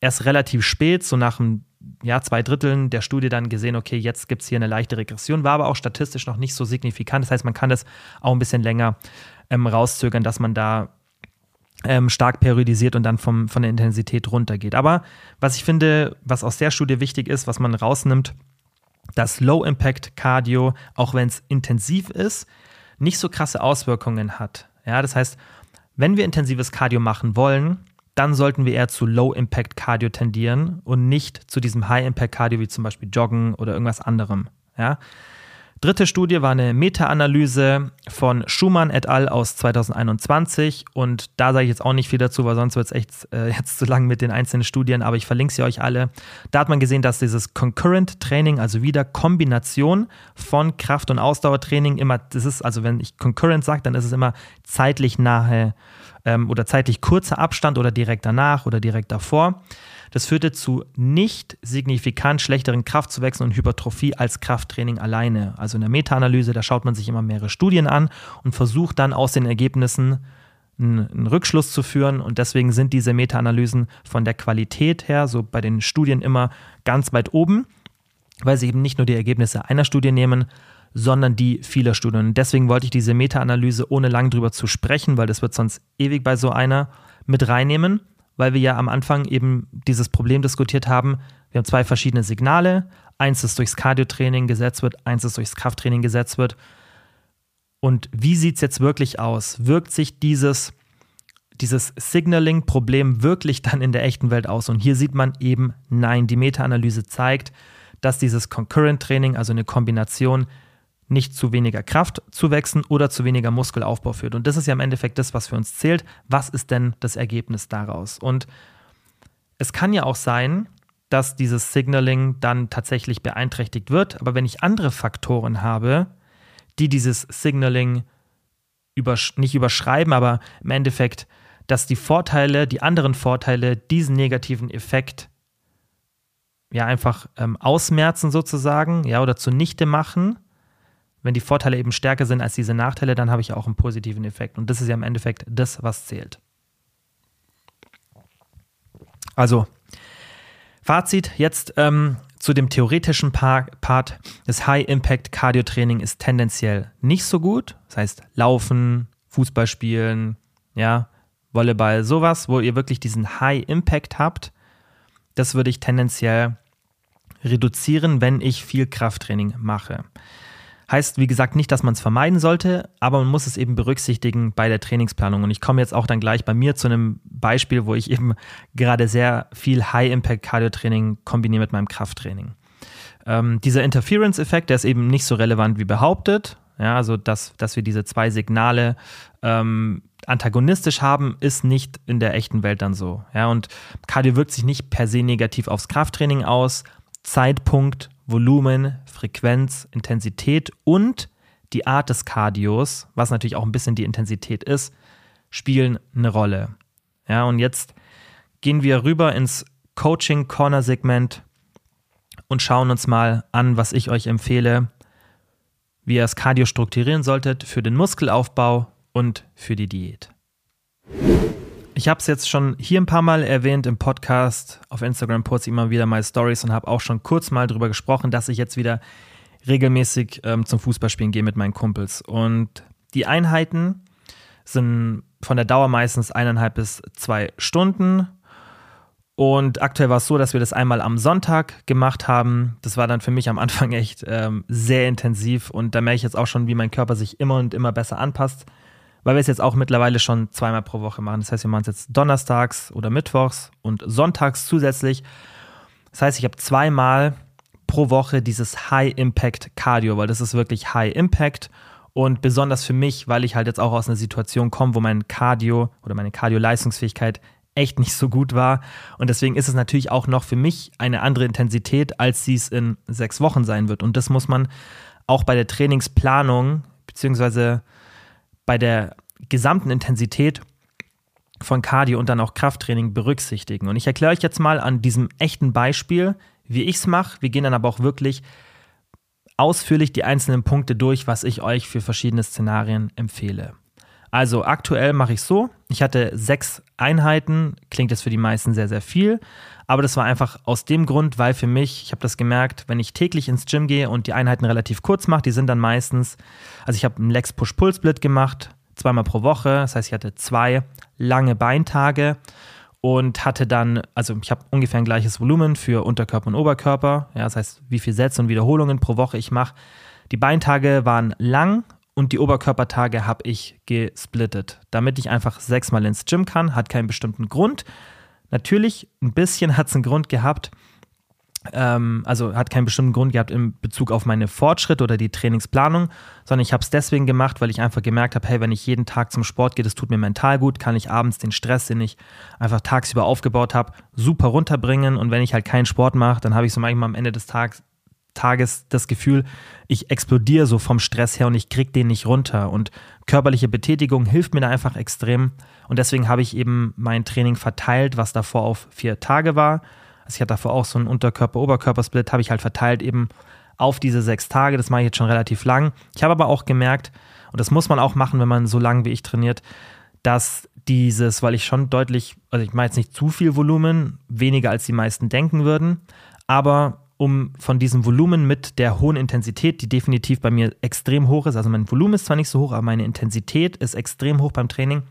erst relativ spät, so nach einem ja, zwei Dritteln der Studie dann gesehen, okay, jetzt gibt es hier eine leichte Regression, war aber auch statistisch noch nicht so signifikant. Das heißt, man kann das auch ein bisschen länger ähm, rauszögern, dass man da ähm, stark periodisiert und dann vom, von der Intensität runtergeht. Aber was ich finde, was aus der Studie wichtig ist, was man rausnimmt, dass Low-Impact-Cardio, auch wenn es intensiv ist, nicht so krasse Auswirkungen hat. Ja, das heißt, wenn wir intensives Cardio machen wollen, dann sollten wir eher zu Low-Impact-Cardio tendieren und nicht zu diesem High-Impact-Cardio wie zum Beispiel Joggen oder irgendwas anderem. Ja? Dritte Studie war eine Meta-Analyse von Schumann et al. aus 2021 und da sage ich jetzt auch nicht viel dazu, weil sonst wird es echt äh, jetzt zu lang mit den einzelnen Studien, aber ich verlinke sie euch alle. Da hat man gesehen, dass dieses Concurrent Training, also wieder Kombination von Kraft- und Ausdauertraining immer, das ist, also wenn ich Concurrent sage, dann ist es immer zeitlich nahe ähm, oder zeitlich kurzer Abstand oder direkt danach oder direkt davor. Das führte zu nicht signifikant schlechteren Kraftzuwächsen und Hypertrophie als Krafttraining alleine. Also in der Meta-Analyse, da schaut man sich immer mehrere Studien an und versucht dann aus den Ergebnissen einen, Rückschluss zu führen. Und deswegen sind diese Meta-Analysen von der Qualität her, so bei den Studien immer ganz weit oben, weil sie eben nicht nur die Ergebnisse einer Studie nehmen, sondern die vieler Studien. Und deswegen wollte ich diese Meta-Analyse ohne lang drüber zu sprechen, weil das wird sonst ewig bei so einer mit reinnehmen weil wir ja am Anfang eben dieses Problem diskutiert haben. Wir haben zwei verschiedene Signale. Eins, das durchs Cardiotraining gesetzt wird, eins, das durchs Krafttraining gesetzt wird. Und wie sieht es jetzt wirklich aus? Wirkt sich dieses, dieses Signaling-Problem wirklich dann in der echten Welt aus? Und hier sieht man eben, nein, die Meta-Analyse zeigt, dass dieses Concurrent-Training, also eine Kombination, nicht zu weniger Kraft zu wechseln oder zu weniger Muskelaufbau führt. Und das ist ja im Endeffekt das, was für uns zählt. Was ist denn das Ergebnis daraus? Und es kann ja auch sein, dass dieses Signaling dann tatsächlich beeinträchtigt wird. Aber wenn ich andere Faktoren habe, die dieses Signaling übersch nicht überschreiben, aber im Endeffekt, dass die Vorteile, die anderen Vorteile diesen negativen Effekt ja einfach ähm, ausmerzen sozusagen, ja, oder zunichte machen, wenn die Vorteile eben stärker sind als diese Nachteile, dann habe ich auch einen positiven Effekt. Und das ist ja im Endeffekt das, was zählt. Also, Fazit jetzt ähm, zu dem theoretischen Part. Das High-Impact-Cardio-Training ist tendenziell nicht so gut. Das heißt, Laufen, Fußball spielen, ja, Volleyball, sowas, wo ihr wirklich diesen High-Impact habt. Das würde ich tendenziell reduzieren, wenn ich viel Krafttraining mache. Heißt, wie gesagt, nicht, dass man es vermeiden sollte, aber man muss es eben berücksichtigen bei der Trainingsplanung. Und ich komme jetzt auch dann gleich bei mir zu einem Beispiel, wo ich eben gerade sehr viel High-Impact-Cardio-Training kombiniere mit meinem Krafttraining. Ähm, dieser Interference-Effekt, der ist eben nicht so relevant wie behauptet. Ja, also dass, dass wir diese zwei Signale ähm, antagonistisch haben, ist nicht in der echten Welt dann so. Ja, und Cardio wirkt sich nicht per se negativ aufs Krafttraining aus. Zeitpunkt Volumen, Frequenz, Intensität und die Art des Cardios, was natürlich auch ein bisschen die Intensität ist, spielen eine Rolle. Ja, und jetzt gehen wir rüber ins Coaching Corner Segment und schauen uns mal an, was ich euch empfehle, wie ihr das Cardio strukturieren solltet für den Muskelaufbau und für die Diät. Ich habe es jetzt schon hier ein paar Mal erwähnt im Podcast. Auf Instagram poste ich immer wieder mal Stories und habe auch schon kurz mal darüber gesprochen, dass ich jetzt wieder regelmäßig ähm, zum Fußballspielen gehe mit meinen Kumpels. Und die Einheiten sind von der Dauer meistens eineinhalb bis zwei Stunden. Und aktuell war es so, dass wir das einmal am Sonntag gemacht haben. Das war dann für mich am Anfang echt ähm, sehr intensiv und da merke ich jetzt auch schon, wie mein Körper sich immer und immer besser anpasst weil wir es jetzt auch mittlerweile schon zweimal pro Woche machen. Das heißt, wir machen es jetzt donnerstags oder mittwochs und sonntags zusätzlich. Das heißt, ich habe zweimal pro Woche dieses High-Impact-Cardio, weil das ist wirklich High-Impact und besonders für mich, weil ich halt jetzt auch aus einer Situation komme, wo mein Cardio oder meine Cardio-Leistungsfähigkeit echt nicht so gut war. Und deswegen ist es natürlich auch noch für mich eine andere Intensität, als sie es in sechs Wochen sein wird. Und das muss man auch bei der Trainingsplanung beziehungsweise bei der gesamten Intensität von Cardio und dann auch Krafttraining berücksichtigen. Und ich erkläre euch jetzt mal an diesem echten Beispiel, wie ich es mache. Wir gehen dann aber auch wirklich ausführlich die einzelnen Punkte durch, was ich euch für verschiedene Szenarien empfehle. Also aktuell mache ich so, ich hatte sechs Einheiten, klingt jetzt für die meisten sehr, sehr viel, aber das war einfach aus dem Grund, weil für mich, ich habe das gemerkt, wenn ich täglich ins Gym gehe und die Einheiten relativ kurz mache, die sind dann meistens, also ich habe einen Lex Push-Pull-Split gemacht, zweimal pro Woche, das heißt, ich hatte zwei lange Beintage und hatte dann, also ich habe ungefähr ein gleiches Volumen für Unterkörper und Oberkörper. Ja, das heißt, wie viele Sätze und Wiederholungen pro Woche ich mache. Die Beintage waren lang und die Oberkörpertage habe ich gesplittet, damit ich einfach sechsmal ins Gym kann. Hat keinen bestimmten Grund. Natürlich, ein bisschen hat es einen Grund gehabt. Ähm, also hat keinen bestimmten Grund gehabt in Bezug auf meine Fortschritte oder die Trainingsplanung, sondern ich habe es deswegen gemacht, weil ich einfach gemerkt habe, hey, wenn ich jeden Tag zum Sport gehe, das tut mir mental gut, kann ich abends den Stress, den ich einfach tagsüber aufgebaut habe, super runterbringen. Und wenn ich halt keinen Sport mache, dann habe ich so manchmal am Ende des Tages Tages das Gefühl, ich explodiere so vom Stress her und ich kriege den nicht runter. Und körperliche Betätigung hilft mir da einfach extrem. Und deswegen habe ich eben mein Training verteilt, was davor auf vier Tage war. Also ich hatte davor auch so einen Unterkörper-Oberkörper-Split, habe ich halt verteilt eben auf diese sechs Tage. Das mache ich jetzt schon relativ lang. Ich habe aber auch gemerkt, und das muss man auch machen, wenn man so lang wie ich trainiert, dass dieses, weil ich schon deutlich, also ich mache jetzt nicht zu viel Volumen, weniger als die meisten denken würden, aber um von diesem Volumen mit der hohen Intensität, die definitiv bei mir extrem hoch ist, also mein Volumen ist zwar nicht so hoch, aber meine Intensität ist extrem hoch beim Training,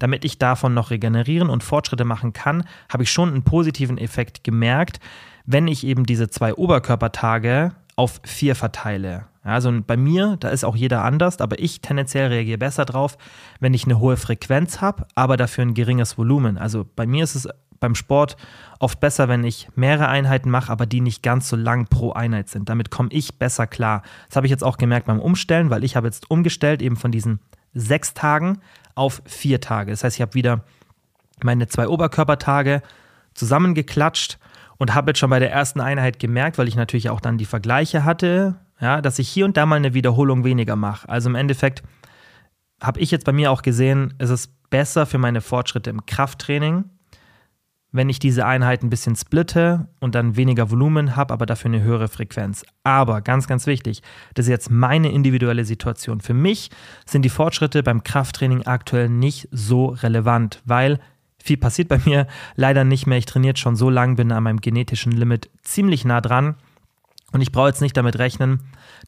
damit ich davon noch regenerieren und Fortschritte machen kann, habe ich schon einen positiven Effekt gemerkt, wenn ich eben diese zwei Oberkörpertage auf vier verteile. Also bei mir, da ist auch jeder anders, aber ich tendenziell reagiere besser drauf, wenn ich eine hohe Frequenz habe, aber dafür ein geringes Volumen. Also bei mir ist es beim Sport oft besser, wenn ich mehrere Einheiten mache, aber die nicht ganz so lang pro Einheit sind. Damit komme ich besser klar. Das habe ich jetzt auch gemerkt beim Umstellen, weil ich habe jetzt umgestellt eben von diesen sechs Tagen auf vier Tage. Das heißt, ich habe wieder meine zwei Oberkörpertage zusammengeklatscht und habe jetzt schon bei der ersten Einheit gemerkt, weil ich natürlich auch dann die Vergleiche hatte, ja, dass ich hier und da mal eine Wiederholung weniger mache. Also im Endeffekt habe ich jetzt bei mir auch gesehen, es ist besser für meine Fortschritte im Krafttraining, wenn ich diese Einheit ein bisschen splitte und dann weniger Volumen habe, aber dafür eine höhere Frequenz. Aber ganz, ganz wichtig, das ist jetzt meine individuelle Situation. Für mich sind die Fortschritte beim Krafttraining aktuell nicht so relevant, weil viel passiert bei mir leider nicht mehr. Ich trainiere schon so lange, bin an meinem genetischen Limit ziemlich nah dran. Und ich brauche jetzt nicht damit rechnen,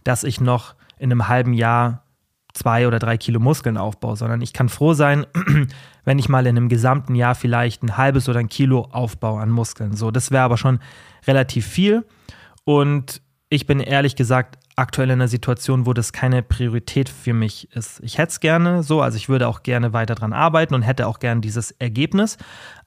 dass ich noch in einem halben Jahr zwei oder drei Kilo Muskeln aufbaue, sondern ich kann froh sein, (clears throat) wenn ich mal in einem gesamten Jahr vielleicht ein halbes oder ein Kilo aufbaue an Muskeln. So, das wäre aber schon relativ viel. Und ich bin ehrlich gesagt aktuell in einer Situation, wo das keine Priorität für mich ist. Ich hätte es gerne so, also ich würde auch gerne weiter dran arbeiten und hätte auch gerne dieses Ergebnis.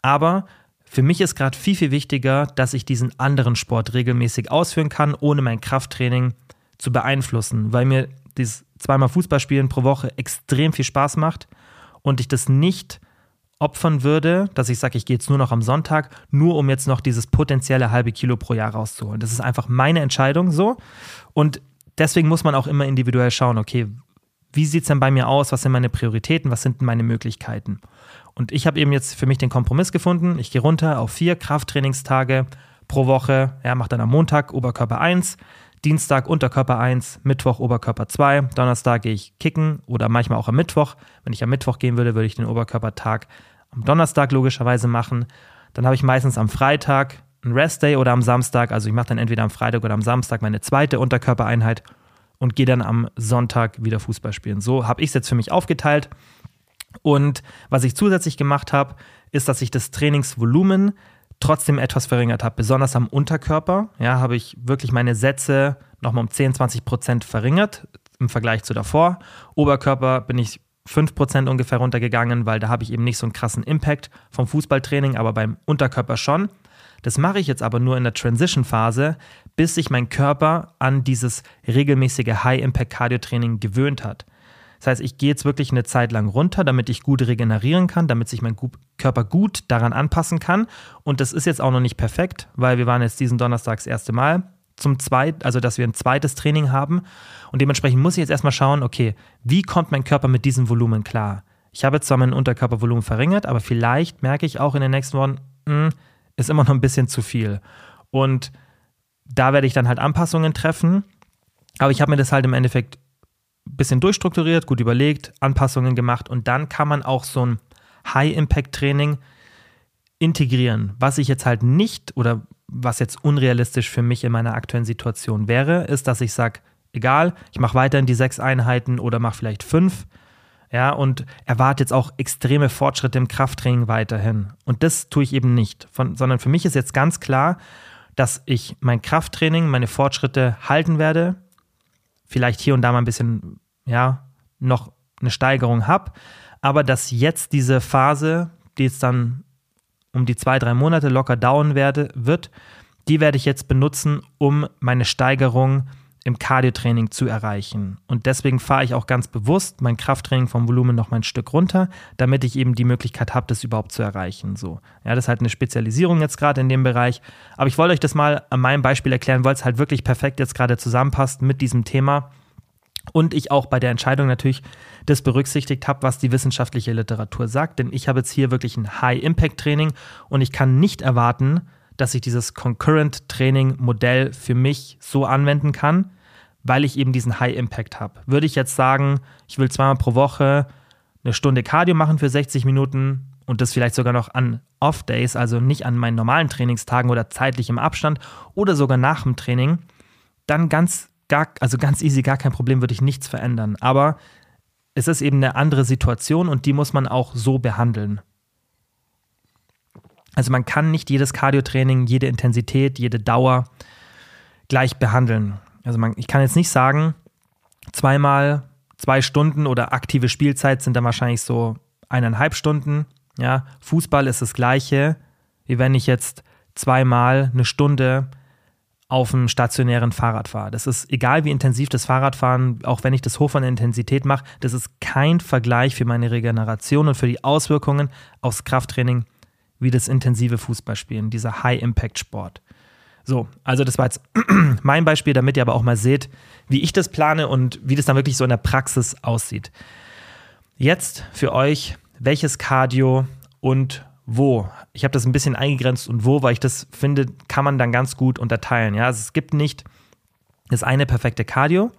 Aber für mich ist gerade viel, viel wichtiger, dass ich diesen anderen Sport regelmäßig ausführen kann, ohne mein Krafttraining zu beeinflussen, weil mir dieses zweimal Fußballspielen pro Woche extrem viel Spaß macht und ich das nicht opfern würde, dass ich sage, ich gehe jetzt nur noch am Sonntag, nur um jetzt noch dieses potenzielle halbe Kilo pro Jahr rauszuholen. Das ist einfach meine Entscheidung so. Und deswegen muss man auch immer individuell schauen, okay, wie sieht es denn bei mir aus? Was sind meine Prioritäten? Was sind meine Möglichkeiten? Und ich habe eben jetzt für mich den Kompromiss gefunden. Ich gehe runter auf vier Krafttrainingstage pro Woche. Ja, mache dann am Montag Oberkörper 1, Dienstag Unterkörper 1, Mittwoch Oberkörper 2, Donnerstag gehe ich kicken oder manchmal auch am Mittwoch. Wenn ich am Mittwoch gehen würde, würde ich den Oberkörpertag am Donnerstag logischerweise machen. Dann habe ich meistens am Freitag einen Restday oder am Samstag. Also ich mache dann entweder am Freitag oder am Samstag meine zweite Unterkörpereinheit und gehe dann am Sonntag wieder Fußball spielen. So habe ich es jetzt für mich aufgeteilt. Und was ich zusätzlich gemacht habe, ist, dass ich das Trainingsvolumen trotzdem etwas verringert habe, besonders am Unterkörper. Ja, habe ich wirklich meine Sätze nochmal um 10, 20 Prozent verringert im Vergleich zu davor. Oberkörper bin ich 5 Prozent ungefähr runtergegangen, weil da habe ich eben nicht so einen krassen Impact vom Fußballtraining, aber beim Unterkörper schon. Das mache ich jetzt aber nur in der Transition-Phase, bis sich mein Körper an dieses regelmäßige High-Impact-Cardio-Training gewöhnt hat. Das heißt, ich gehe jetzt wirklich eine Zeit lang runter, damit ich gut regenerieren kann, damit sich mein Körper gut daran anpassen kann. Und das ist jetzt auch noch nicht perfekt, weil wir waren jetzt diesen Donnerstag das erste Mal zum zweiten, also dass wir ein zweites Training haben. Und dementsprechend muss ich jetzt erstmal schauen, okay, wie kommt mein Körper mit diesem Volumen klar? Ich habe jetzt zwar mein Unterkörpervolumen verringert, aber vielleicht merke ich auch in den nächsten Wochen, mh, hm, ist immer noch ein bisschen zu viel. Und da werde ich dann halt Anpassungen treffen. Aber ich habe mir das halt im Endeffekt bisschen durchstrukturiert, gut überlegt, Anpassungen gemacht und dann kann man auch so ein High-Impact-Training integrieren. Was ich jetzt halt nicht oder was jetzt unrealistisch für mich in meiner aktuellen Situation wäre, ist, dass ich sage, egal, ich mache weiterhin die sechs Einheiten oder mache vielleicht fünf. ja, und erwarte jetzt auch extreme Fortschritte im Krafttraining weiterhin. Und das tue ich eben nicht, Von, sondern für mich ist jetzt ganz klar, dass ich mein Krafttraining, meine Fortschritte halten werde, vielleicht hier und da mal ein bisschen, ja, noch eine Steigerung habe, aber dass jetzt diese Phase, die jetzt dann um die zwei, drei Monate locker dauern werde, wird, die werde ich jetzt benutzen, um meine Steigerung im Cardiotraining zu erreichen. Und deswegen fahre ich auch ganz bewusst mein Krafttraining vom Volumen noch mal ein Stück runter, damit ich eben die Möglichkeit habe, das überhaupt zu erreichen. So. Ja, das ist halt eine Spezialisierung jetzt gerade in dem Bereich. Aber ich wollte euch das mal an meinem Beispiel erklären, weil es halt wirklich perfekt jetzt gerade zusammenpasst mit diesem Thema. Und ich auch bei der Entscheidung natürlich das berücksichtigt habe, was die wissenschaftliche Literatur sagt. Denn ich habe jetzt hier wirklich ein High-Impact-Training und ich kann nicht erwarten, dass ich dieses Concurrent-Training-Modell für mich so anwenden kann, weil ich eben diesen High-Impact habe. Würde ich jetzt sagen, ich will zweimal pro Woche eine Stunde Cardio machen für 60 Minuten und das vielleicht sogar noch an Off-Days, also nicht an meinen normalen Trainingstagen oder zeitlich im Abstand oder sogar nach dem Training, dann ganz, gar, also ganz easy, gar kein Problem, würde ich nichts verändern. Aber es ist eben eine andere Situation und die muss man auch so behandeln. Also man kann nicht jedes Cardio-Training, jede Intensität, jede Dauer gleich behandeln. Also man, ich kann jetzt nicht sagen, zweimal zwei Stunden oder aktive Spielzeit sind dann wahrscheinlich so eineinhalb Stunden. Ja, Fußball ist das gleiche, wie wenn ich jetzt zweimal eine Stunde auf einem stationären Fahrrad fahre. Das ist egal, wie intensiv das Fahrradfahren, auch wenn ich das hoch von der Intensität mache, das ist kein Vergleich für meine Regeneration und für die Auswirkungen aufs Krafttraining wie das intensive Fußballspielen, dieser High-Impact-Sport. So, also das war jetzt (clears throat) mein Beispiel, damit ihr aber auch mal seht, wie ich das plane und wie das dann wirklich so in der Praxis aussieht. Jetzt für euch, welches Cardio und wo. Ich habe das ein bisschen eingegrenzt und wo, weil ich das finde, kann man dann ganz gut unterteilen. Ja, also es gibt nicht das eine perfekte Cardio,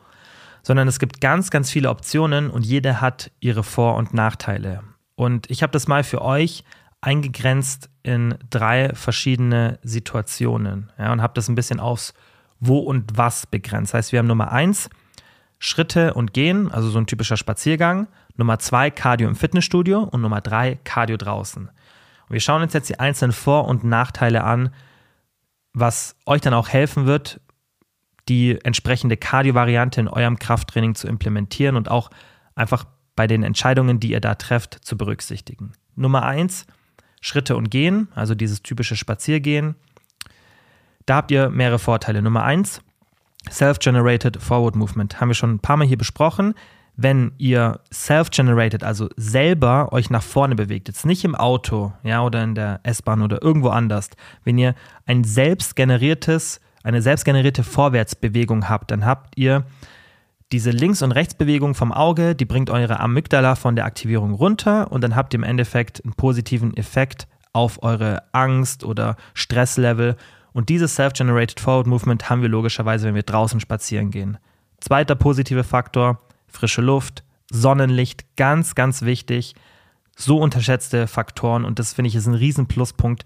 sondern es gibt ganz, ganz viele Optionen und jede hat ihre Vor- und Nachteile. Und ich habe das mal für euch eingegrenzt in drei verschiedene Situationen ja, und habe das ein bisschen aufs Wo und Was begrenzt. Das heißt, wir haben Nummer eins Schritte und Gehen, also so ein typischer Spaziergang. Nummer zwei Cardio im Fitnessstudio und Nummer drei Cardio draußen. Und wir schauen uns jetzt die einzelnen Vor- und Nachteile an, was euch dann auch helfen wird, die entsprechende Cardio-Variante in eurem Krafttraining zu implementieren und auch einfach bei den Entscheidungen, die ihr da trefft, zu berücksichtigen. Nummer eins Schritte und Gehen, also dieses typische Spaziergehen. Da habt ihr mehrere Vorteile. Nummer eins, Self-Generated Forward Movement. Haben wir schon ein paar Mal hier besprochen. Wenn ihr self-generated, also selber euch nach vorne bewegt, jetzt nicht im Auto, ja, oder in der S-Bahn oder irgendwo anders, wenn ihr ein selbstgeneriertes, eine selbstgenerierte Vorwärtsbewegung habt, dann habt ihr diese Links- und Rechtsbewegung vom Auge, die bringt eure Amygdala von der Aktivierung runter und dann habt ihr im Endeffekt einen positiven Effekt auf eure Angst oder Stresslevel. Und dieses Self-Generated Forward Movement haben wir logischerweise, wenn wir draußen spazieren gehen. Zweiter positiver Faktor, frische Luft, Sonnenlicht, ganz, ganz wichtig. So unterschätzte Faktoren und das finde ich ist ein riesen Pluspunkt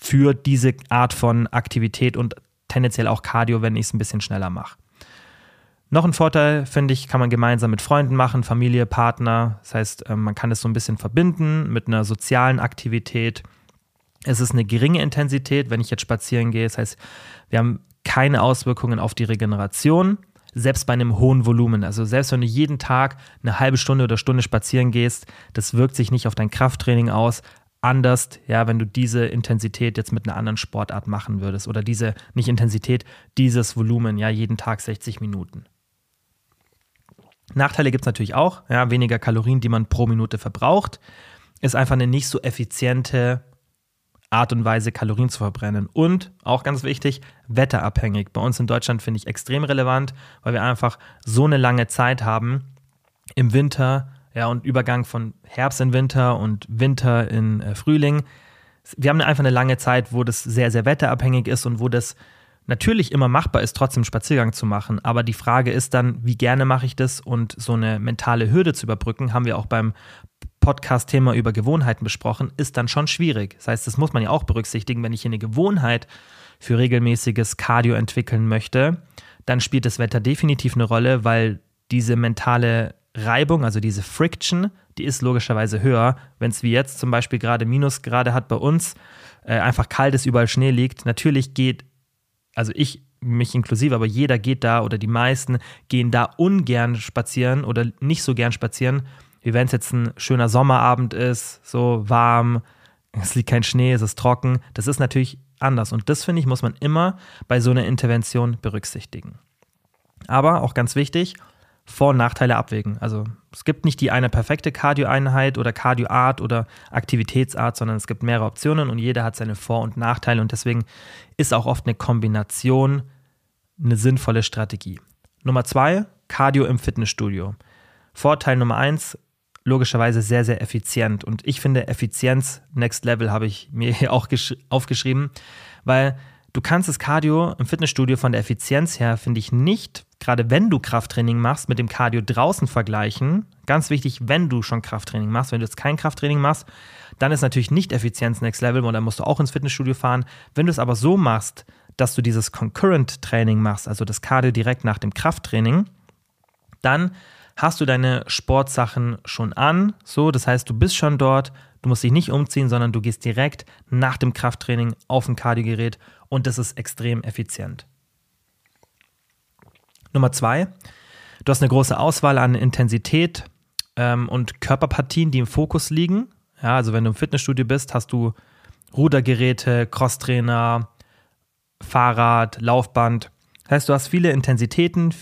für diese Art von Aktivität und tendenziell auch Cardio, wenn ich es ein bisschen schneller mache. Noch ein Vorteil, finde ich, kann man gemeinsam mit Freunden machen, Familie, Partner. Das heißt, ähm, man kann es so ein bisschen verbinden mit einer sozialen Aktivität. Es ist eine geringe Intensität, wenn ich jetzt spazieren gehe. Das heißt, wir haben keine Auswirkungen auf die Regeneration, selbst bei einem hohen Volumen. Also selbst wenn du jeden Tag eine halbe Stunde oder Stunde spazieren gehst, das wirkt sich nicht auf dein Krafttraining aus. Anders, ja, wenn du diese Intensität jetzt mit einer anderen Sportart machen würdest oder diese, nicht Intensität, dieses Volumen, ja, jeden Tag 60 Minuten. Nachteile gibt es natürlich auch. Ja, weniger Kalorien, die man pro Minute verbraucht. Ist einfach eine nicht so effiziente Art und Weise, Kalorien zu verbrennen. Und auch ganz wichtig, wetterabhängig. Bei uns in Deutschland finde ich extrem relevant, weil wir einfach so eine lange Zeit haben im Winter, ja, und Übergang von Herbst in Winter und Winter in äh, Frühling. Wir haben einfach eine lange Zeit, wo das sehr, sehr wetterabhängig ist und wo das natürlich immer machbar ist, trotzdem Spaziergang zu machen. Aber die Frage ist dann, wie gerne mache ich das und so eine mentale Hürde zu überbrücken, haben wir auch beim Podcast-Thema über Gewohnheiten besprochen, ist dann schon schwierig. Das heißt, das muss man ja auch berücksichtigen, wenn ich eine Gewohnheit für regelmäßiges Cardio entwickeln möchte, dann spielt das Wetter definitiv eine Rolle, weil diese mentale Reibung, also diese Friction, die ist logischerweise höher. Wenn es wie jetzt zum Beispiel gerade Minusgrade hat bei uns, äh, einfach kalt ist, überall Schnee liegt. Natürlich geht, also ich, mich inklusive, aber jeder geht da oder die meisten gehen da ungern spazieren oder nicht so gern spazieren, wie wenn es jetzt ein schöner Sommerabend ist, so warm, es liegt kein Schnee, es ist trocken. Das ist natürlich anders. Und das, finde ich, muss man immer bei so einer Intervention berücksichtigen. Aber auch ganz wichtig, vor- und Nachteile abwägen. Also es gibt nicht die eine perfekte Cardio-Einheit oder Cardio-Art oder Aktivitätsart, sondern es gibt mehrere Optionen und jeder hat seine Vor- und Nachteile und deswegen ist auch oft eine Kombination eine sinnvolle Strategie. Nummer zwei, Cardio im Fitnessstudio. Vorteil Nummer eins, logischerweise sehr, sehr effizient. Und ich finde Effizienz Next Level habe ich mir (laughs) hier auch aufgeschrieben, weil du kannst das Cardio im Fitnessstudio von der Effizienz her, finde ich, nicht, gerade wenn du Krafttraining machst, mit dem Cardio draußen vergleichen. Ganz wichtig, wenn du schon Krafttraining machst. Wenn du jetzt kein Krafttraining machst, dann ist natürlich nicht Effizienz Next Level und dann musst du auch ins Fitnessstudio fahren. Wenn du es aber so machst, dass du dieses Concurrent Training machst, also das Cardio direkt nach dem Krafttraining, dann hast du deine Sportsachen schon an. So, das heißt, du bist schon dort, du musst dich nicht umziehen, sondern du gehst direkt nach dem Krafttraining auf ein Kardiogerät und das ist extrem effizient. Nummer zwei, du hast eine große Auswahl an Intensität ähm, und Körperpartien, die im Fokus liegen. Ja, also wenn du im Fitnessstudio bist, hast du Rudergeräte, Crosstrainer, Fahrrad, Laufband. Das heißt, du hast viele Intensitäten,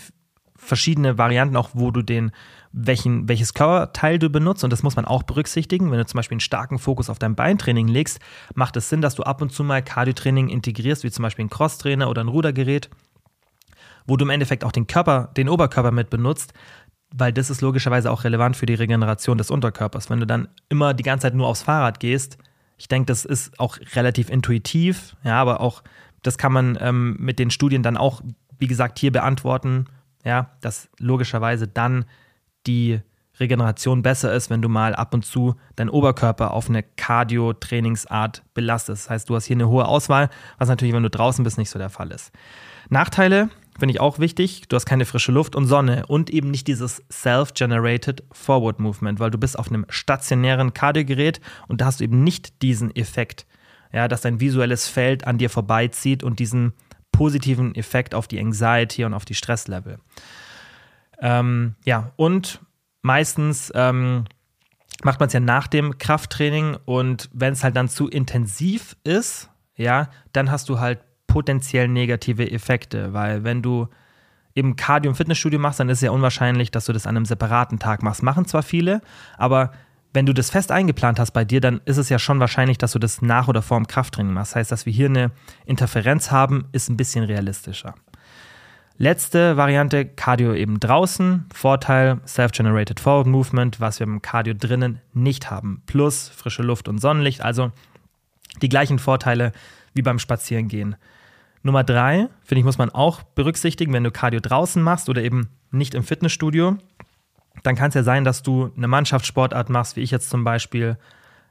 verschiedene Varianten, auch wo du den, welchen, welches Körperteil du benutzt. Und das muss man auch berücksichtigen. Wenn du zum Beispiel einen starken Fokus auf dein Beintraining legst, macht es Sinn, dass du ab und zu mal Cardiotraining integrierst, wie zum Beispiel ein Crosstrainer oder ein Rudergerät, wo du im Endeffekt auch den Körper, den Oberkörper mit benutzt, weil das ist logischerweise auch relevant für die Regeneration des Unterkörpers. Wenn du dann immer die ganze Zeit nur aufs Fahrrad gehst, ich denke, das ist auch relativ intuitiv, ja, aber auch das kann man ähm, mit den Studien dann auch, wie gesagt, hier beantworten ja, dass logischerweise dann die Regeneration besser ist, wenn du mal ab und zu deinen Oberkörper auf eine Cardio-Trainingsart belastest. Das heißt, du hast hier eine hohe Auswahl, was natürlich, wenn du draußen bist, nicht so der Fall ist. Nachteile finde ich auch wichtig. Du hast keine frische Luft und Sonne und eben nicht dieses Self-Generated Forward Movement, weil du bist auf einem stationären Kardiogerät und da hast du eben nicht diesen Effekt, ja, dass dein visuelles Feld an dir vorbeizieht und diesen positiven Effekt auf die Anxiety und auf die Stresslevel. Ähm, ja, und meistens ähm, macht man es ja nach dem Krafttraining und wenn es halt dann zu intensiv ist, ja, dann hast du halt potenziell negative Effekte, weil wenn du eben Cardio im Fitnessstudio machst, dann ist es ja unwahrscheinlich, dass du das an einem separaten Tag machst. Machen zwar viele, aber wenn du das fest eingeplant hast bei dir, dann ist es ja schon wahrscheinlich, dass du das nach oder vor dem Krafttraining machst. Das heißt, dass wir hier eine Interferenz haben, ist ein bisschen realistischer. Letzte Variante, Cardio eben draußen. Vorteil, Self-Generated Forward Movement, was wir im Cardio drinnen nicht haben. Plus frische Luft und Sonnenlicht, also die gleichen Vorteile wie beim Spazierengehen. Nummer drei, finde ich, muss man auch berücksichtigen, wenn du Cardio draußen machst oder eben nicht im Fitnessstudio, dann kann es ja sein, dass du eine Mannschaftssportart machst, wie ich jetzt zum Beispiel,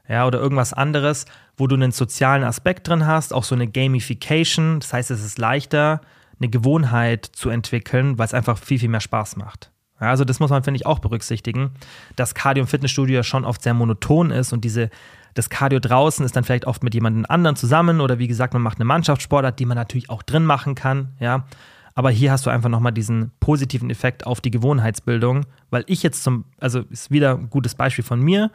ja, oder irgendwas anderes, wo du einen sozialen Aspekt drin hast, auch so eine Gamification. Das heißt, es ist leichter, eine Gewohnheit zu entwickeln, weil es einfach viel, viel mehr Spaß macht. Ja, also das muss man, finde ich, auch berücksichtigen, dass Cardio im Fitnessstudio ja schon oft sehr monoton ist und diese, das Cardio draußen ist dann vielleicht oft mit jemandem anderen zusammen oder wie gesagt, man macht eine Mannschaftssportart, die man natürlich auch drin machen kann, ja. Aber hier hast du einfach nochmal diesen positiven Effekt auf die Gewohnheitsbildung, weil ich jetzt zum, also ist wieder ein gutes Beispiel von mir.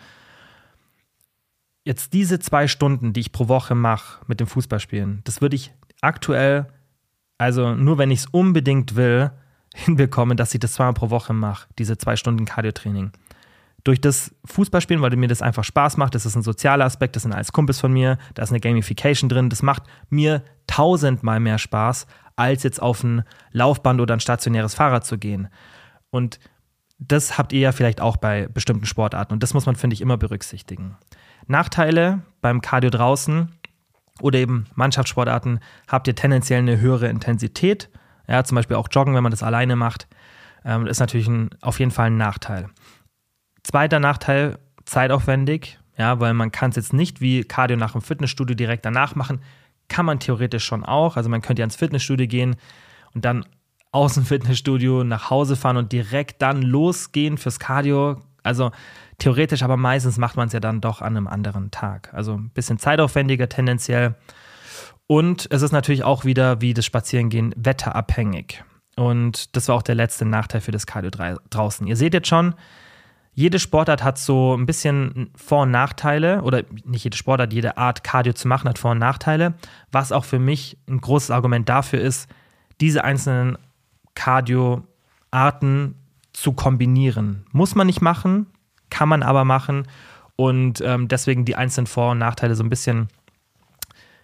Jetzt diese zwei Stunden, die ich pro Woche mache mit dem Fußballspielen, das würde ich aktuell, also nur wenn ich es unbedingt will, (laughs) hinbekommen, dass ich das zweimal pro Woche mache, diese zwei Stunden Cardiotraining. Durch das Fußballspielen, weil mir das einfach Spaß macht, das ist ein sozialer Aspekt, das sind alles Kumpels von mir, da ist eine Gamification drin, das macht mir tausendmal mehr Spaß, als jetzt auf ein Laufband oder ein stationäres Fahrrad zu gehen. Und das habt ihr ja vielleicht auch bei bestimmten Sportarten und das muss man, finde ich, immer berücksichtigen. Nachteile beim Cardio draußen oder eben Mannschaftssportarten habt ihr tendenziell eine höhere Intensität. Ja, zum Beispiel auch Joggen, wenn man das alleine macht, ähm, ist natürlich ein, auf jeden Fall ein Nachteil. Zweiter Nachteil, zeitaufwendig, ja, weil man kann es jetzt nicht wie Cardio nach dem Fitnessstudio direkt danach machen. Kann man theoretisch schon auch. Also man könnte ja ins Fitnessstudio gehen und dann aus dem Fitnessstudio nach Hause fahren und direkt dann losgehen fürs Cardio. Also theoretisch, aber meistens macht man es ja dann doch an einem anderen Tag. Also ein bisschen zeitaufwendiger tendenziell. Und es ist natürlich auch wieder wie das Spazierengehen wetterabhängig. Und das war auch der letzte Nachteil für das Cardio draußen. Ihr seht jetzt schon, jede Sportart hat so ein bisschen Vor- und Nachteile, oder nicht jede Sportart, jede Art Cardio zu machen hat Vor- und Nachteile. Was auch für mich ein großes Argument dafür ist, diese einzelnen Cardio-Arten zu kombinieren. Muss man nicht machen, kann man aber machen. Und ähm, deswegen die einzelnen Vor- und Nachteile so ein bisschen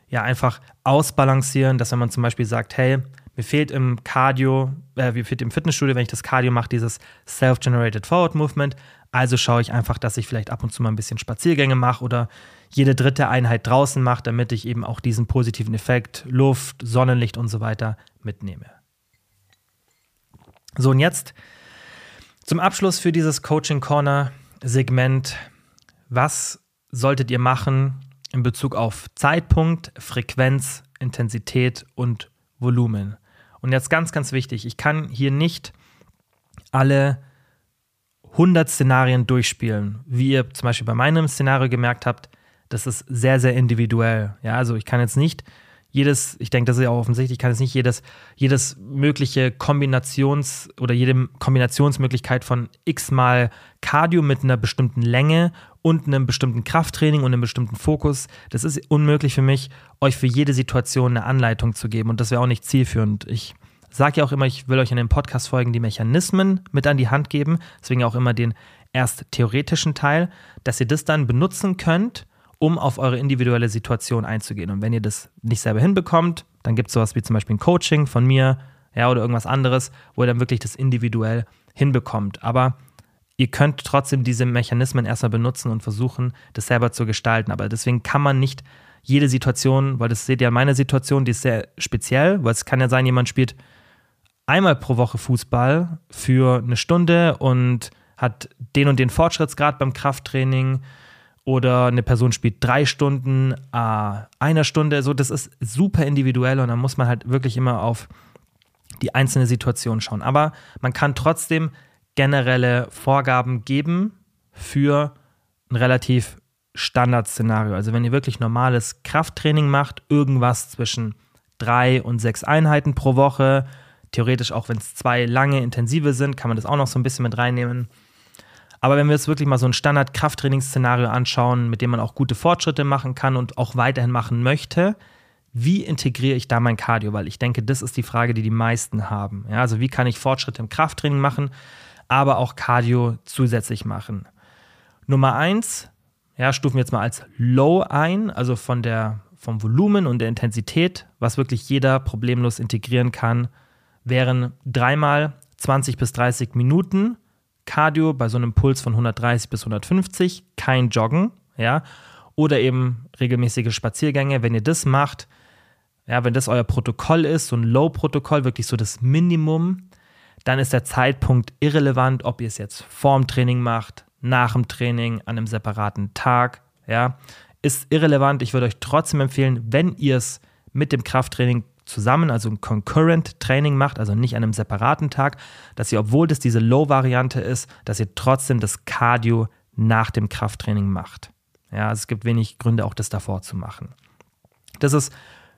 ja einfach ausbalancieren, dass wenn man zum Beispiel sagt, hey, mir fehlt im Cardio, äh, mir fehlt im Fitnessstudio, wenn ich das Cardio mache, dieses Self-Generated Forward Movement. Also schaue ich einfach, dass ich vielleicht ab und zu mal ein bisschen Spaziergänge mache oder jede dritte Einheit draußen mache, damit ich eben auch diesen positiven Effekt, Luft, Sonnenlicht und so weiter mitnehme. So, und jetzt zum Abschluss für dieses Coaching Corner Segment. Was solltet ihr machen, in Bezug auf Zeitpunkt, Frequenz, Intensität und Volumen. Und jetzt ganz, ganz wichtig, ich kann hier nicht alle 100 Szenarien durchspielen. Wie ihr zum Beispiel bei meinem Szenario gemerkt habt, das ist sehr, sehr individuell. Ja, also ich kann jetzt nicht jedes, ich denke, das ist ja auch offensichtlich, kann jetzt nicht jedes, jedes mögliche Kombinations- oder jede Kombinationsmöglichkeit von x-mal Cardio mit einer bestimmten Länge und einem bestimmten Krafttraining und einem bestimmten Fokus. Das ist unmöglich für mich, euch für jede Situation eine Anleitung zu geben und das wäre auch nicht zielführend. Ich sage ja auch immer, ich will euch in den Podcast-Folgen die Mechanismen mit an die Hand geben, deswegen auch immer den erst theoretischen Teil, dass ihr das dann benutzen könnt, um auf eure individuelle Situation einzugehen. Und wenn ihr das nicht selber hinbekommt, dann gibt es sowas wie zum Beispiel ein Coaching von mir ja, oder irgendwas anderes, wo ihr dann wirklich das individuell hinbekommt. Aber ihr könnt trotzdem diese Mechanismen erstmal benutzen und versuchen, das selber zu gestalten. Aber deswegen kann man nicht jede Situation, weil das seht ihr meine Situation, die ist sehr speziell, weil es kann ja sein, jemand spielt einmal pro Woche Fußball für eine Stunde und hat den und den Fortschrittsgrad beim Krafttraining oder eine Person spielt drei Stunden, äh, einer Stunde. So, das ist super individuell und da muss man halt wirklich immer auf die einzelne Situation schauen. Aber man kann trotzdem generelle Vorgaben geben für ein relativ Standardszenario. Also wenn ihr wirklich normales Krafttraining macht, irgendwas zwischen drei und sechs Einheiten pro Woche, theoretisch auch wenn es zwei lange intensive sind, kann man das auch noch so ein bisschen mit reinnehmen. Aber wenn wir jetzt wirklich mal so ein Standard-Krafttrainingsszenario anschauen, mit dem man auch gute Fortschritte machen kann und auch weiterhin machen möchte, wie integriere ich da mein Cardio? Weil ich denke, das ist die Frage, die die meisten haben. Ja, also wie kann ich Fortschritte im Krafttraining machen? aber auch Cardio zusätzlich machen. Nummer eins, ja, stufen wir jetzt mal als Low ein, also von der, vom Volumen und der Intensität, was wirklich jeder problemlos integrieren kann, wären dreimal 20 bis 30 Minuten Cardio bei so einem Puls von 130 bis 150, kein Joggen, ja, oder eben regelmäßige Spaziergänge. Wenn ihr das macht, ja, wenn das euer Protokoll ist, so ein Low-Protokoll, wirklich so das Minimum, dann ist der Zeitpunkt irrelevant, ob ihr es jetzt vorm Training macht, nach dem Training, an einem separaten Tag, ja, ist irrelevant. Ich würde euch trotzdem empfehlen, wenn ihr es mit dem Krafttraining zusammen, also ein Concurrent Training macht, also nicht an einem separaten Tag, dass ihr, obwohl das diese Low-Variante ist, dass ihr trotzdem das Cardio nach dem Krafttraining macht. Ja, also es gibt wenig Gründe, auch das davor zu machen. Das ist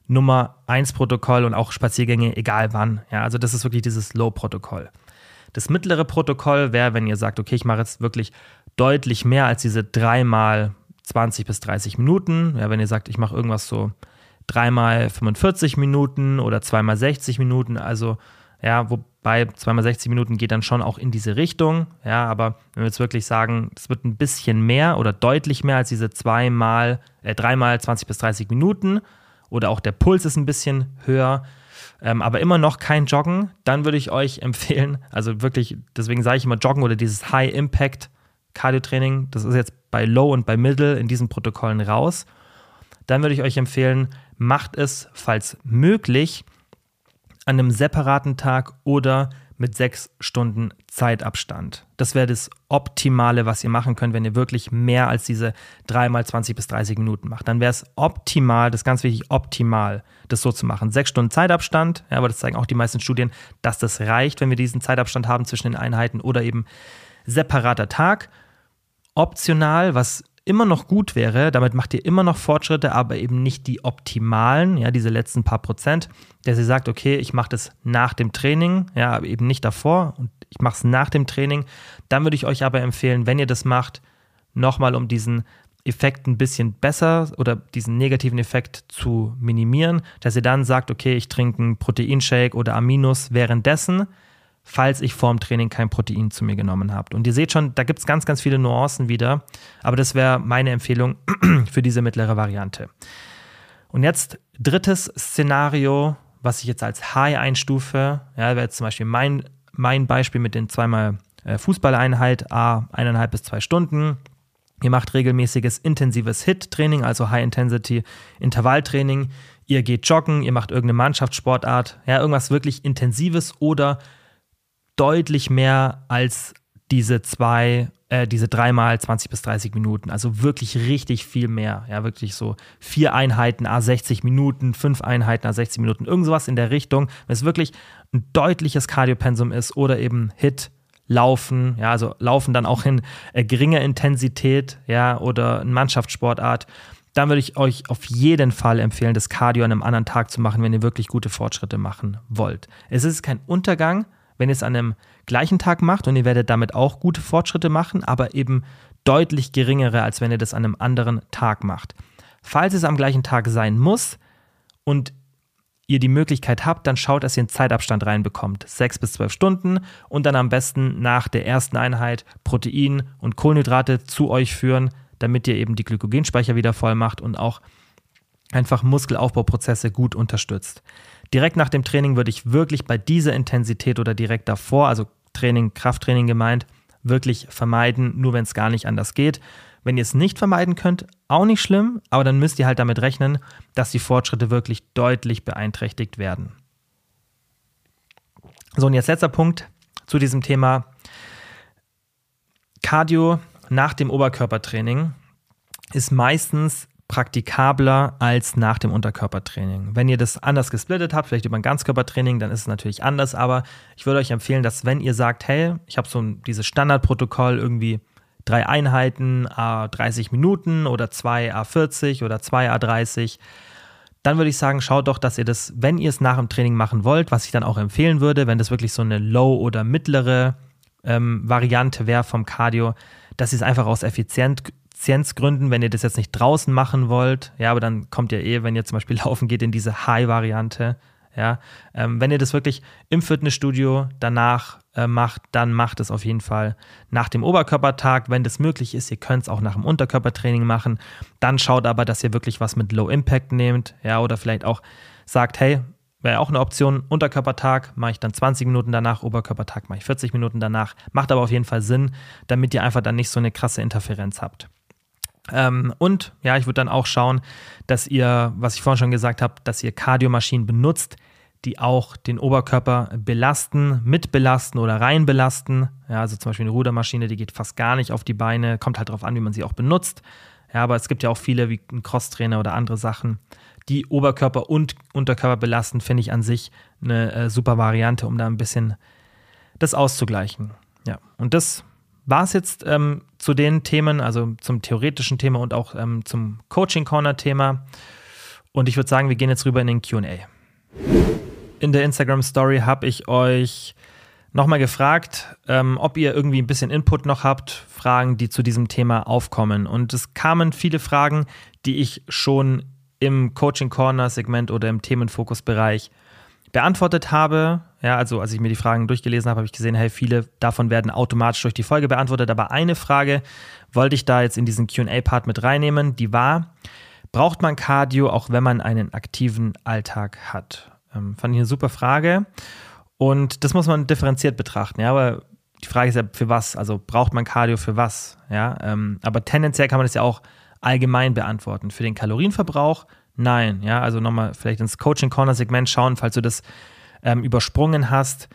Nummer 1 Protokoll und auch Spaziergänge, egal wann. Ja, also das ist wirklich dieses Low-Protokoll. Das mittlere Protokoll wäre, wenn ihr sagt, okay, ich mache jetzt wirklich deutlich mehr als diese dreimal 20 bis 30 Minuten. Ja, wenn ihr sagt, ich mache irgendwas so dreimal 45 Minuten oder zweimal 60 Minuten, also ja, wobei zweimal 60 Minuten geht dann schon auch in diese Richtung. Ja, aber wenn wir jetzt wirklich sagen, es wird ein bisschen mehr oder deutlich mehr als diese zweimal, äh, dreimal 20 bis 30 Minuten, oder auch der Puls ist ein bisschen höher, ähm, aber immer noch kein Joggen, dann würde ich euch (laughs) empfehlen, also wirklich, deswegen sage ich immer Joggen oder dieses High-Impact Cardio-Training, das ist jetzt bei Low und bei Middle in diesen Protokollen raus. Dann würde ich euch empfehlen, macht es, falls möglich, an einem separaten Tag oder mit sechs Stunden Zeitabstand. Das wäre das Optimale, was ihr machen könnt, wenn ihr wirklich mehr als diese dreimal 20 bis 30 Minuten macht. Dann wäre es optimal, das ist ganz wichtig, optimal, das so zu machen. Sechs Stunden Zeitabstand, ja, aber das zeigen auch die meisten Studien, dass das reicht, wenn wir diesen Zeitabstand haben zwischen den Einheiten oder eben separater Tag. Optional, was immer noch gut wäre, damit macht ihr immer noch Fortschritte, aber eben nicht die optimalen, ja, diese letzten paar Prozent, der sie sagt, okay, ich mache das nach dem Training, ja, aber eben nicht davor und ich mache es nach dem Training. Dann würde ich euch aber empfehlen, wenn ihr das macht, nochmal um diesen Effekt ein bisschen besser oder diesen negativen Effekt zu minimieren, dass ihr dann sagt, okay, ich trinke einen Proteinshake oder Aminos währenddessen, falls ich vorm Training kein Protein zu mir genommen habe. Und ihr seht schon, da gibt es ganz, ganz viele Nuancen wieder, aber das wäre meine Empfehlung (clears throat) für diese mittlere Variante. Und jetzt drittes Szenario, was ich jetzt als High einstufe, ja, wäre jetzt zum Beispiel mein, mein Beispiel mit den zweimal äh, Fußballeinheit, a eineinhalb bis zwei Stunden. Ihr macht regelmäßiges intensives HIT-Training, also High-Intensity-Intervalltraining. Ihr geht joggen, ihr macht irgendeine Mannschaftssportart, ja, irgendwas wirklich Intensives oder deutlich mehr als diese zwei, äh, diese dreimal 20 bis 30 Minuten. Also wirklich richtig viel mehr. Ja, wirklich so vier Einheiten, A60 Minuten, fünf Einheiten, A60 Minuten, irgend sowas in der Richtung. Wenn es wirklich ein deutliches Cardiopensum ist oder eben Hit, Laufen, ja, also Laufen dann auch in äh, geringer Intensität, ja, oder eine Mannschaftssportart, dann würde ich euch auf jeden Fall empfehlen, das Cardio an einem anderen Tag zu machen, wenn ihr wirklich gute Fortschritte machen wollt. Es ist kein Untergang, wenn ihr es an einem gleichen Tag macht und ihr werdet damit auch gute Fortschritte machen, aber eben deutlich geringere, als wenn ihr das an einem anderen Tag macht. Falls es am gleichen Tag sein muss und ihr die Möglichkeit habt, dann schaut, dass ihr einen Zeitabstand reinbekommt. Sechs bis zwölf Stunden und dann am besten nach der ersten Einheit Protein und Kohlenhydrate zu euch führen, damit ihr eben die Glykogenspeicher wieder voll macht und auch einfach Muskelaufbauprozesse gut unterstützt. Direkt nach dem Training würde ich wirklich bei dieser Intensität oder direkt davor, also Training, Krafttraining gemeint, wirklich vermeiden, nur wenn es gar nicht anders geht. Wenn ihr es nicht vermeiden könnt, auch nicht schlimm, aber dann müsst ihr halt damit rechnen, dass die Fortschritte wirklich deutlich beeinträchtigt werden. So, und jetzt letzter Punkt zu diesem Thema Cardio nach dem Oberkörpertraining ist meistens praktikabler als nach dem Unterkörpertraining. Wenn ihr das anders gesplittet habt, vielleicht über ein Ganzkörpertraining, dann ist es natürlich anders, aber ich würde euch empfehlen, dass wenn ihr sagt, hey, ich habe so ein, dieses Standardprotokoll irgendwie drei Einheiten, a 30 Minuten oder zwei a 40 oder zwei a 30, dann würde ich sagen, schaut doch, dass ihr das, wenn ihr es nach dem Training machen wollt, was ich dann auch empfehlen würde, wenn das wirklich so eine low- oder mittlere ähm, Variante wäre vom Cardio, dass ihr es einfach aus Effizienz, Effizienzgründen, wenn ihr das jetzt nicht draußen machen wollt, ja, aber dann kommt ihr eh, wenn ihr zum Beispiel (laughs) laufen geht, in diese High-Variante. Ja, ähm, wenn ihr das wirklich im Fitnessstudio danach äh, macht, dann macht es auf jeden Fall nach dem Oberkörpertag, wenn das möglich ist. Ihr könnt es auch nach dem Unterkörpertraining machen. Dann schaut aber, dass ihr wirklich was mit Low Impact nehmt, ja, oder vielleicht auch sagt, hey, wäre auch eine Option. Unterkörpertag mache ich dann 20 Minuten danach, Oberkörpertag mache ich 40 Minuten danach. Macht aber auf jeden Fall Sinn, damit ihr einfach dann nicht so eine krasse Interferenz habt. Ähm, und ja, ich würde dann auch schauen, dass ihr, was ich vorhin schon gesagt habe, dass ihr Kardiomaschinen benutzt, die auch den Oberkörper belasten, mitbelasten oder rein belasten. Ja, also zum Beispiel eine Rudermaschine, die geht fast gar nicht auf die Beine, kommt halt darauf an, wie man sie auch benutzt. Ja, aber es gibt ja auch viele wie ein Crosstrainer oder andere Sachen, die Oberkörper und Unterkörper belasten, finde ich an sich eine äh, super Variante, um da ein bisschen das auszugleichen. Ja, und das war es jetzt ähm, zu den Themen, also zum theoretischen Thema und auch ähm, zum Coaching Corner Thema. Und ich würde sagen, wir gehen jetzt rüber in den QA. In der Instagram Story habe ich euch nochmal gefragt, ähm, ob ihr irgendwie ein bisschen Input noch habt, Fragen, die zu diesem Thema aufkommen. Und es kamen viele Fragen, die ich schon im Coaching Corner Segment oder im Themenfokusbereich beantwortet habe. Ja, also als ich mir die Fragen durchgelesen habe, habe ich gesehen, hey, viele davon werden automatisch durch die Folge beantwortet. Aber eine Frage wollte ich da jetzt in diesen QA-Part mit reinnehmen. Die war, braucht man Cardio, auch wenn man einen aktiven Alltag hat? Ähm, fand ich eine super Frage. Und das muss man differenziert betrachten. Ja, aber die Frage ist ja, für was? Also braucht man Cardio für was? Ja, ähm, aber tendenziell kann man das ja auch allgemein beantworten. Für den Kalorienverbrauch Nein, ja, also nochmal vielleicht ins Coaching Corner Segment schauen, falls du das ähm, übersprungen hast.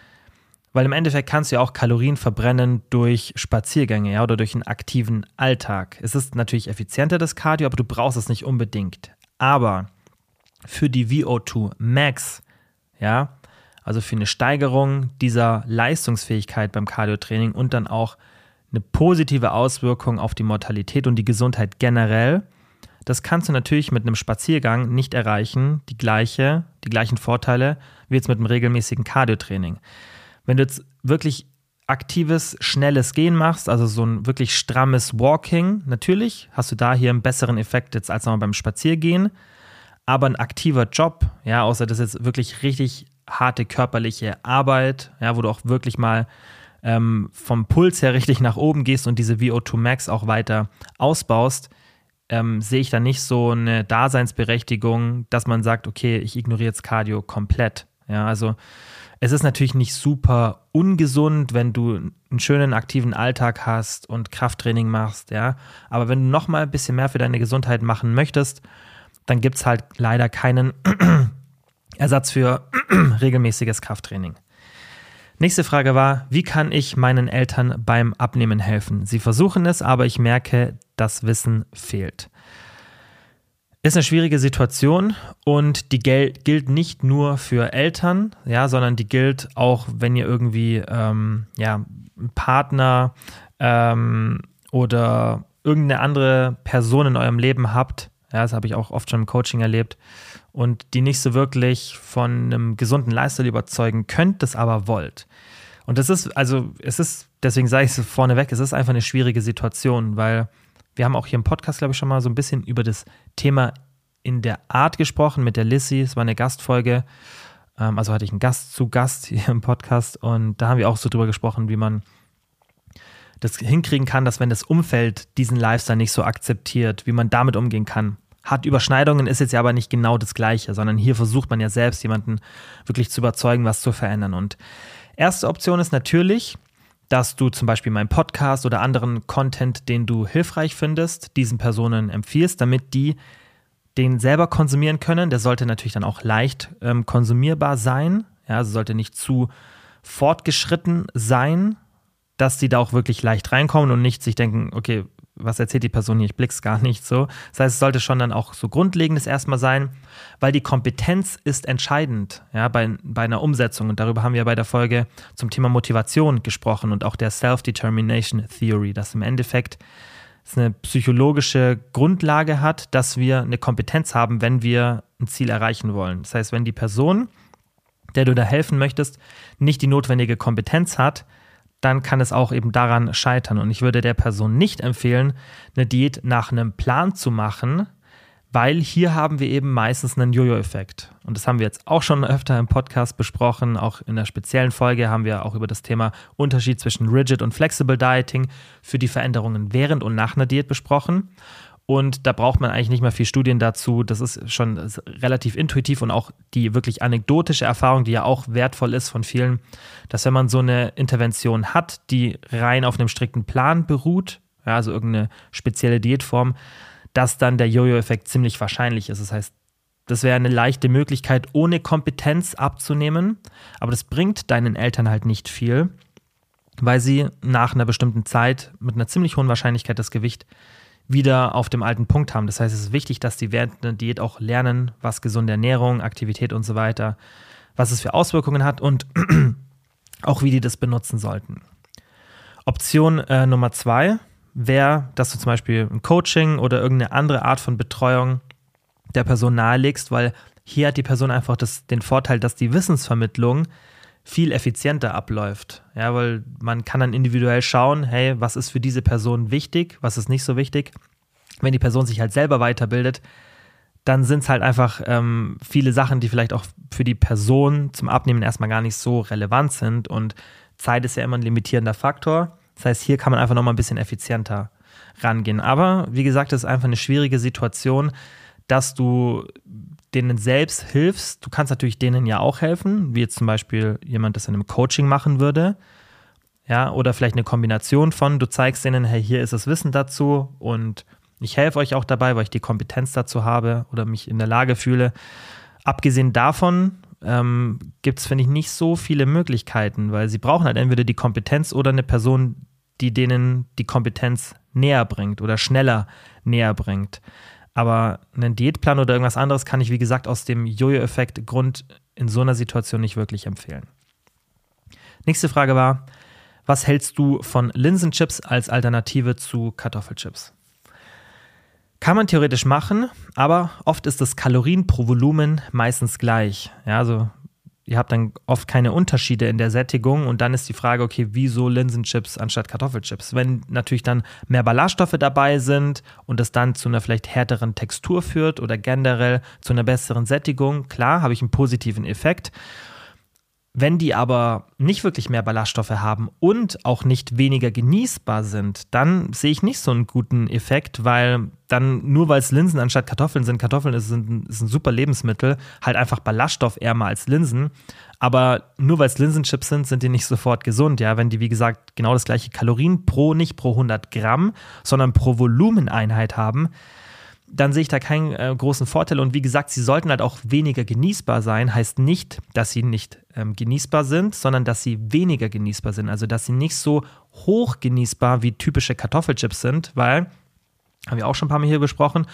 Weil im Endeffekt kannst du ja auch Kalorien verbrennen durch Spaziergänge ja, oder durch einen aktiven Alltag. Es ist natürlich effizienter, das Cardio, aber du brauchst es nicht unbedingt. Aber für die VO2 Max, ja, also für eine Steigerung dieser Leistungsfähigkeit beim Cardiotraining und dann auch eine positive Auswirkung auf die Mortalität und die Gesundheit generell. Das kannst du natürlich mit einem Spaziergang nicht erreichen, die, gleiche, die gleichen Vorteile wie jetzt mit einem regelmäßigen Cardiotraining. Wenn du jetzt wirklich aktives, schnelles Gehen machst, also so ein wirklich strammes Walking, natürlich hast du da hier einen besseren Effekt jetzt als beim Spaziergehen. Aber ein aktiver Job, ja, außer das ist jetzt wirklich richtig harte körperliche Arbeit, ja, wo du auch wirklich mal ähm, vom Puls her (laughs) richtig nach oben gehst und diese VO2 Max auch weiter ausbaust, ähm, sehe ich da nicht so eine Daseinsberechtigung, dass man sagt, okay, ich ignoriere jetzt Cardio komplett. Ja, also es ist natürlich nicht super ungesund, wenn du einen schönen aktiven Alltag hast und Krafttraining machst, ja. Aber wenn du noch mal ein bisschen mehr für deine Gesundheit machen möchtest, dann gibt es halt leider keinen (clears throat) Ersatz für (clears throat) regelmäßiges Krafttraining. Nächste Frage war, wie kann ich meinen Eltern beim Abnehmen helfen? Sie versuchen es, aber ich merke, das Wissen fehlt. Ist eine schwierige Situation und die Gel gilt nicht nur für Eltern, ja, sondern die gilt auch, wenn ihr irgendwie ähm, ja, einen Partner ähm, oder irgendeine andere Person in eurem Leben habt. Ja, das habe ich auch oft schon im Coaching erlebt und die nicht so wirklich von einem gesunden Lifestyle überzeugen könnt, das aber wollt. Und das ist, also es ist, deswegen sage ich es vorneweg, es ist einfach eine schwierige Situation, weil wir haben auch hier im Podcast, glaube ich, schon mal so ein bisschen über das Thema in der Art gesprochen mit der Lissy. Es war eine Gastfolge. Ähm, also hatte ich einen Gast zu Gast hier im Podcast und da haben wir auch so drüber gesprochen, wie man das hinkriegen kann, dass wenn das Umfeld diesen Lifestyle nicht so akzeptiert, wie man damit umgehen kann hat Überschneidungen, ist jetzt ja aber nicht genau das Gleiche, sondern hier versucht man ja selbst jemanden wirklich zu überzeugen, was zu verändern. Und erste Option ist natürlich, dass du zum Beispiel meinen Podcast oder anderen Content, den du hilfreich findest, diesen Personen empfiehlst, damit die den selber konsumieren können. Der sollte natürlich dann auch leicht ähm, konsumierbar sein. Ja, also sollte nicht zu fortgeschritten sein, dass die da auch wirklich leicht reinkommen und nicht sich denken, okay, was erzählt die Person hier, ich blick's gar nicht so. Das heißt, es sollte schon dann auch so Grundlegendes erstmal sein, weil die Kompetenz ist entscheidend, ja, bei, bei einer Umsetzung. Und darüber haben wir bei der Folge zum Thema Motivation gesprochen und auch der Self-Determination Theory, dass im Endeffekt es eine psychologische Grundlage hat, dass wir eine Kompetenz haben, wenn wir ein Ziel erreichen wollen. Das heißt, wenn die Person, der du da helfen möchtest, nicht die notwendige Kompetenz hat, dann kann es auch eben daran scheitern. Und ich würde der Person nicht empfehlen, eine Diät nach einem Plan zu machen, weil hier haben wir eben meistens einen Jojo-Effekt. Und das haben wir jetzt auch schon öfter im Podcast besprochen. Auch in der speziellen Folge haben wir auch über das Thema Unterschied zwischen Rigid und Flexible Dieting für die Veränderungen während und nach einer Diät besprochen. Und da braucht man eigentlich nicht mehr viel Studien dazu. Das ist schon relativ intuitiv und auch die wirklich anekdotische Erfahrung, die ja auch wertvoll ist von vielen, dass wenn man so eine Intervention hat, die rein auf einem strikten Plan beruht, ja, also irgendeine spezielle Diätform, dass dann der Jojo-Effekt ziemlich wahrscheinlich ist. Das heißt, das wäre eine leichte Möglichkeit, ohne Kompetenz abzunehmen, aber das bringt deinen Eltern halt nicht viel, weil sie nach einer bestimmten Zeit mit einer ziemlich hohen Wahrscheinlichkeit das Gewicht wieder auf dem alten Punkt haben. Das heißt, es ist wichtig, dass die während der Diät auch lernen, was gesunde Ernährung, Aktivität und so weiter, was es für Auswirkungen hat und (clears throat) auch wie die das benutzen sollten. Option äh, Nummer zwei wäre, dass du zum Beispiel ein Coaching oder irgendeine andere Art von Betreuung der Person nahelegst, weil hier hat die Person einfach das, den Vorteil, dass die Wissensvermittlung viel effizienter abläuft. Ja, weil man kann dann individuell schauen, hey, was ist für diese Person wichtig, was ist nicht so wichtig. Wenn die Person sich halt selber weiterbildet, dann sind es halt einfach ähm, viele Sachen, die vielleicht auch für die Person zum Abnehmen erstmal gar nicht so relevant sind. Und Zeit ist ja immer ein limitierender Faktor. Das heißt, hier kann man einfach nochmal ein bisschen effizienter rangehen. Aber wie gesagt, es ist einfach eine schwierige Situation, dass du denen selbst hilfst. Du kannst natürlich denen ja auch helfen, wie jetzt zum Beispiel jemand das in einem Coaching machen würde. Ja, oder vielleicht eine Kombination von, du zeigst denen, hey, hier ist das Wissen dazu und ich helfe euch auch dabei, weil ich die Kompetenz dazu habe oder mich in der Lage fühle. Abgesehen davon ähm, gibt es, finde ich, nicht so viele Möglichkeiten, weil sie brauchen halt entweder die Kompetenz oder eine Person, die denen die Kompetenz näher bringt oder schneller näher bringt. Aber einen Diätplan oder irgendwas anderes kann ich, wie gesagt, aus dem Jojo-Effekt Grund in so einer Situation nicht wirklich empfehlen. Nächste Frage war, was hältst du von Linsenchips als Alternative zu Kartoffelchips? Kann man theoretisch machen, aber oft ist das Kalorien pro Volumen meistens gleich. Ja, also ihr habt dann oft keine Unterschiede in der Sättigung und dann ist die Frage, okay, wieso Linsenchips anstatt Kartoffelchips? Wenn natürlich dann mehr Ballaststoffe dabei sind und es dann zu einer vielleicht härteren Textur führt oder generell zu einer besseren Sättigung, klar, habe ich einen positiven Effekt. Wenn die aber nicht wirklich mehr Ballaststoffe haben und auch nicht weniger genießbar sind, dann sehe ich nicht so einen guten Effekt, weil dann nur weil es Linsen anstatt Kartoffeln sind, Kartoffeln ist ein, ist ein super Lebensmittel, halt einfach ballaststoffärmer als Linsen. Aber nur weil es Linsenchips sind, sind die nicht sofort gesund. Ja, wenn die, wie gesagt, genau das gleiche Kalorien pro, nicht pro 100 Gramm, sondern pro Volumeneinheit haben, dann sehe ich da keinen äh, großen Vorteil. Und wie gesagt, sie sollten halt auch weniger genießbar sein. Heißt nicht, dass sie nicht ähm, genießbar sind, sondern dass sie weniger genießbar sind. Also, dass sie nicht so hoch genießbar wie typische Kartoffelchips sind, weil, haben wir auch schon ein paar Mal hier besprochen,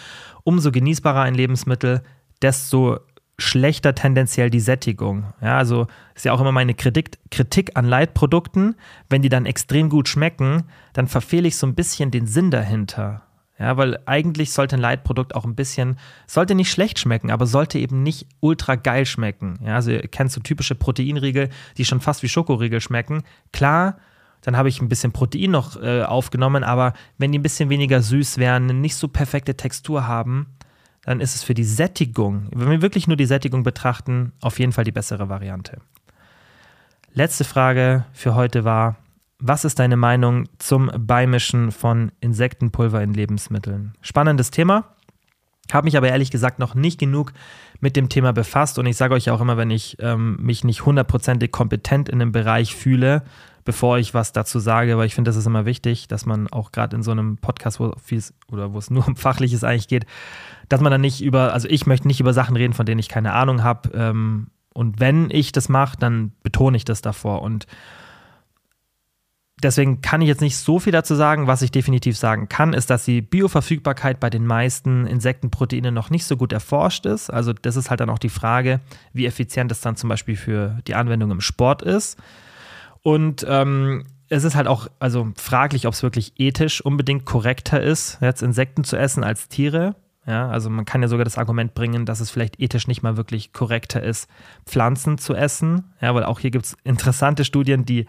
umso genießbarer ein Lebensmittel, desto schlechter tendenziell die Sättigung. Ja, also ist ja auch immer meine Kritik, Kritik an Leitprodukten. Wenn die dann extrem gut schmecken, dann verfehle ich so ein bisschen den Sinn dahinter. Ja, weil eigentlich sollte ein Leitprodukt auch ein bisschen, sollte nicht schlecht schmecken, aber sollte eben nicht ultra geil schmecken. Ja, also ihr kennt so typische Proteinriegel, die schon fast wie Schokoriegel schmecken. Klar, dann habe ich ein bisschen Protein noch äh, aufgenommen, aber wenn die ein bisschen weniger süß wären, nicht so perfekte Textur haben, dann ist es für die Sättigung, wenn wir wirklich nur die Sättigung betrachten, auf jeden Fall die bessere Variante. Letzte Frage für heute war, was ist deine Meinung zum Beimischen von Insektenpulver in Lebensmitteln? Spannendes Thema. Habe mich aber ehrlich gesagt noch nicht genug mit dem Thema befasst und ich sage euch auch immer, wenn ich ähm, mich nicht hundertprozentig kompetent in einem Bereich fühle, bevor ich was dazu sage, weil ich finde, das ist immer wichtig, dass man auch gerade in so einem Podcast, wo viel oder wo es nur um Fachliches eigentlich geht, dass man dann nicht über, also ich möchte nicht über Sachen reden, von denen ich keine Ahnung habe. Ähm, und wenn ich das mache, dann betone ich das davor und Deswegen kann ich jetzt nicht so viel dazu sagen. Was ich definitiv sagen kann, ist, dass die Bioverfügbarkeit bei den meisten Insektenproteinen noch nicht so gut erforscht ist. Also das ist halt dann auch die Frage, wie effizient es dann zum Beispiel für die Anwendung im Sport ist. Und ähm, es ist halt auch also fraglich, ob es wirklich ethisch unbedingt korrekter ist, jetzt Insekten zu essen als Tiere. Ja, also man kann ja sogar das Argument bringen, dass es vielleicht ethisch nicht mal wirklich korrekter ist, Pflanzen zu essen. Ja, weil auch hier gibt es interessante Studien, die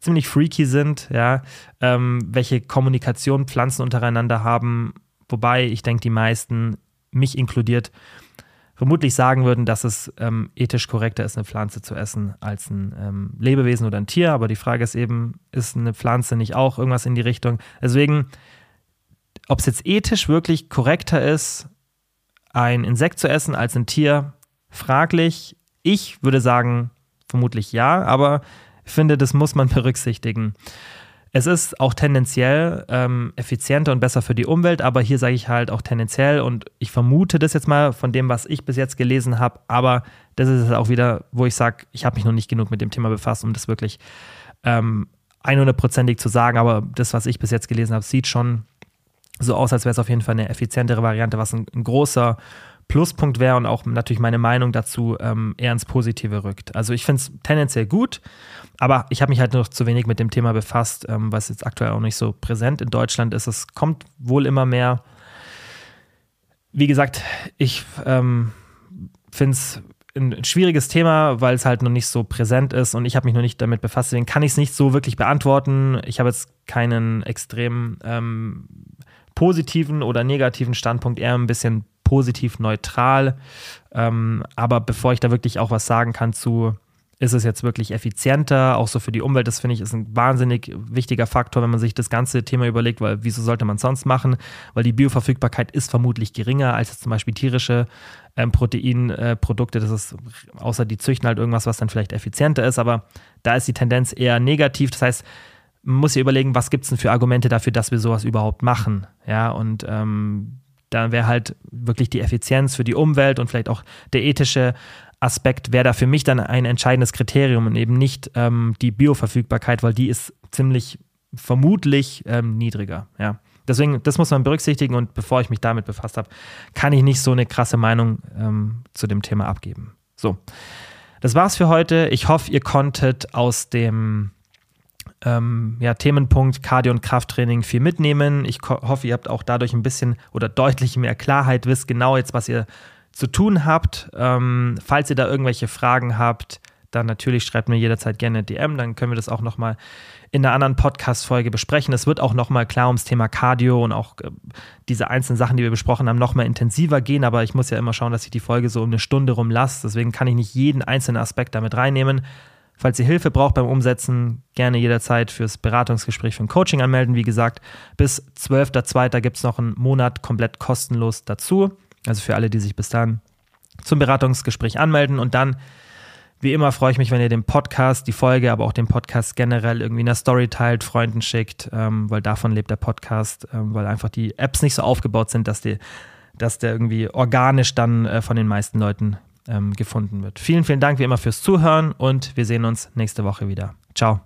ziemlich freaky sind, ja, ähm, welche Kommunikation Pflanzen untereinander haben, wobei ich denke, die meisten, mich inkludiert, vermutlich sagen würden, dass es ähm, ethisch korrekter ist, eine Pflanze zu essen als ein ähm, Lebewesen oder ein Tier. Aber die Frage ist eben, ist eine Pflanze nicht auch irgendwas in die Richtung? Deswegen, ob es jetzt ethisch wirklich korrekter ist, ein Insekt zu essen als ein Tier, fraglich. Ich würde sagen, vermutlich ja, aber ich finde, das muss man berücksichtigen. Es ist auch tendenziell ähm, effizienter und besser für die Umwelt, aber hier sage ich halt auch tendenziell und ich vermute das jetzt mal von dem, was ich bis jetzt gelesen habe, aber das ist auch wieder, wo ich sage, ich habe mich noch nicht genug mit dem Thema befasst, um das wirklich ähm, 100%ig zu sagen, aber das, was ich bis jetzt gelesen habe, sieht schon so aus, als wäre es auf jeden Fall eine effizientere Variante, was ein, ein großer Pluspunkt wäre und auch natürlich meine Meinung dazu ähm, eher ins Positive rückt. Also ich finde es tendenziell gut, aber ich habe mich halt noch zu wenig mit dem Thema befasst, ähm, was jetzt aktuell auch nicht so präsent in Deutschland ist. Es kommt wohl immer mehr. Wie gesagt, ich ähm, finde es ein schwieriges Thema, weil es halt noch nicht so präsent ist und ich habe mich noch nicht damit befasst. Deswegen kann ich es nicht so wirklich beantworten. Ich habe jetzt keinen extrem ähm, positiven oder negativen Standpunkt, eher ein bisschen positiv neutral. Ähm, aber bevor ich da wirklich auch was sagen kann zu, ist es jetzt wirklich effizienter, auch so für die Umwelt, das finde ich ist ein wahnsinnig wichtiger Faktor, wenn man sich das ganze Thema überlegt, weil wieso sollte man sonst machen? Weil die Bioverfügbarkeit ist vermutlich geringer als zum Beispiel tierische ähm, Proteinprodukte. Äh, das ist, außer die züchten halt irgendwas, was dann vielleicht effizienter ist, aber da ist die Tendenz eher negativ. Das heißt, man muss ja überlegen, was gibt es denn für Argumente dafür, dass wir sowas überhaupt machen? Ja, und ähm, da wäre halt wirklich die Effizienz für die Umwelt und vielleicht auch der ethische Aspekt wäre da für mich dann ein entscheidendes Kriterium und eben nicht ähm, die Bioverfügbarkeit, weil die ist ziemlich vermutlich ähm, niedriger. Ja. Deswegen, das muss man berücksichtigen und bevor ich mich damit befasst habe, kann ich nicht so eine krasse Meinung ähm, zu dem Thema abgeben. So, das war's für heute. Ich hoffe, ihr konntet aus dem ähm, ja, Themenpunkt Cardio- und Krafttraining viel mitnehmen. Ich hoffe, ihr habt auch dadurch ein bisschen oder deutlich mehr Klarheit, wisst genau jetzt, was ihr zu tun habt. Ähm, falls ihr da irgendwelche Fragen habt, dann natürlich schreibt mir jederzeit gerne DM, dann können wir das auch nochmal in einer anderen Podcast-Folge besprechen. Es wird auch nochmal klar ums Thema Cardio und auch äh, diese einzelnen Sachen, die wir besprochen haben, nochmal intensiver gehen, aber ich muss ja immer schauen, dass ich die Folge so um eine Stunde rumlasse. Deswegen kann ich nicht jeden einzelnen Aspekt damit reinnehmen. Falls ihr Hilfe braucht beim Umsetzen, gerne jederzeit fürs Beratungsgespräch für ein Coaching anmelden. Wie gesagt, bis 12.02. gibt es noch einen Monat komplett kostenlos dazu. Also für alle, die sich bis dann zum Beratungsgespräch anmelden. Und dann, wie immer, freue ich mich, wenn ihr den Podcast, die Folge, aber auch den Podcast generell irgendwie in der Story teilt, Freunden schickt, ähm, weil davon lebt der Podcast, ähm, weil einfach die Apps nicht so aufgebaut sind, dass, die, dass der irgendwie organisch dann äh, von den meisten Leuten ähm, gefunden wird. Vielen, vielen Dank wie immer fürs Zuhören und wir sehen uns nächste Woche wieder. Ciao.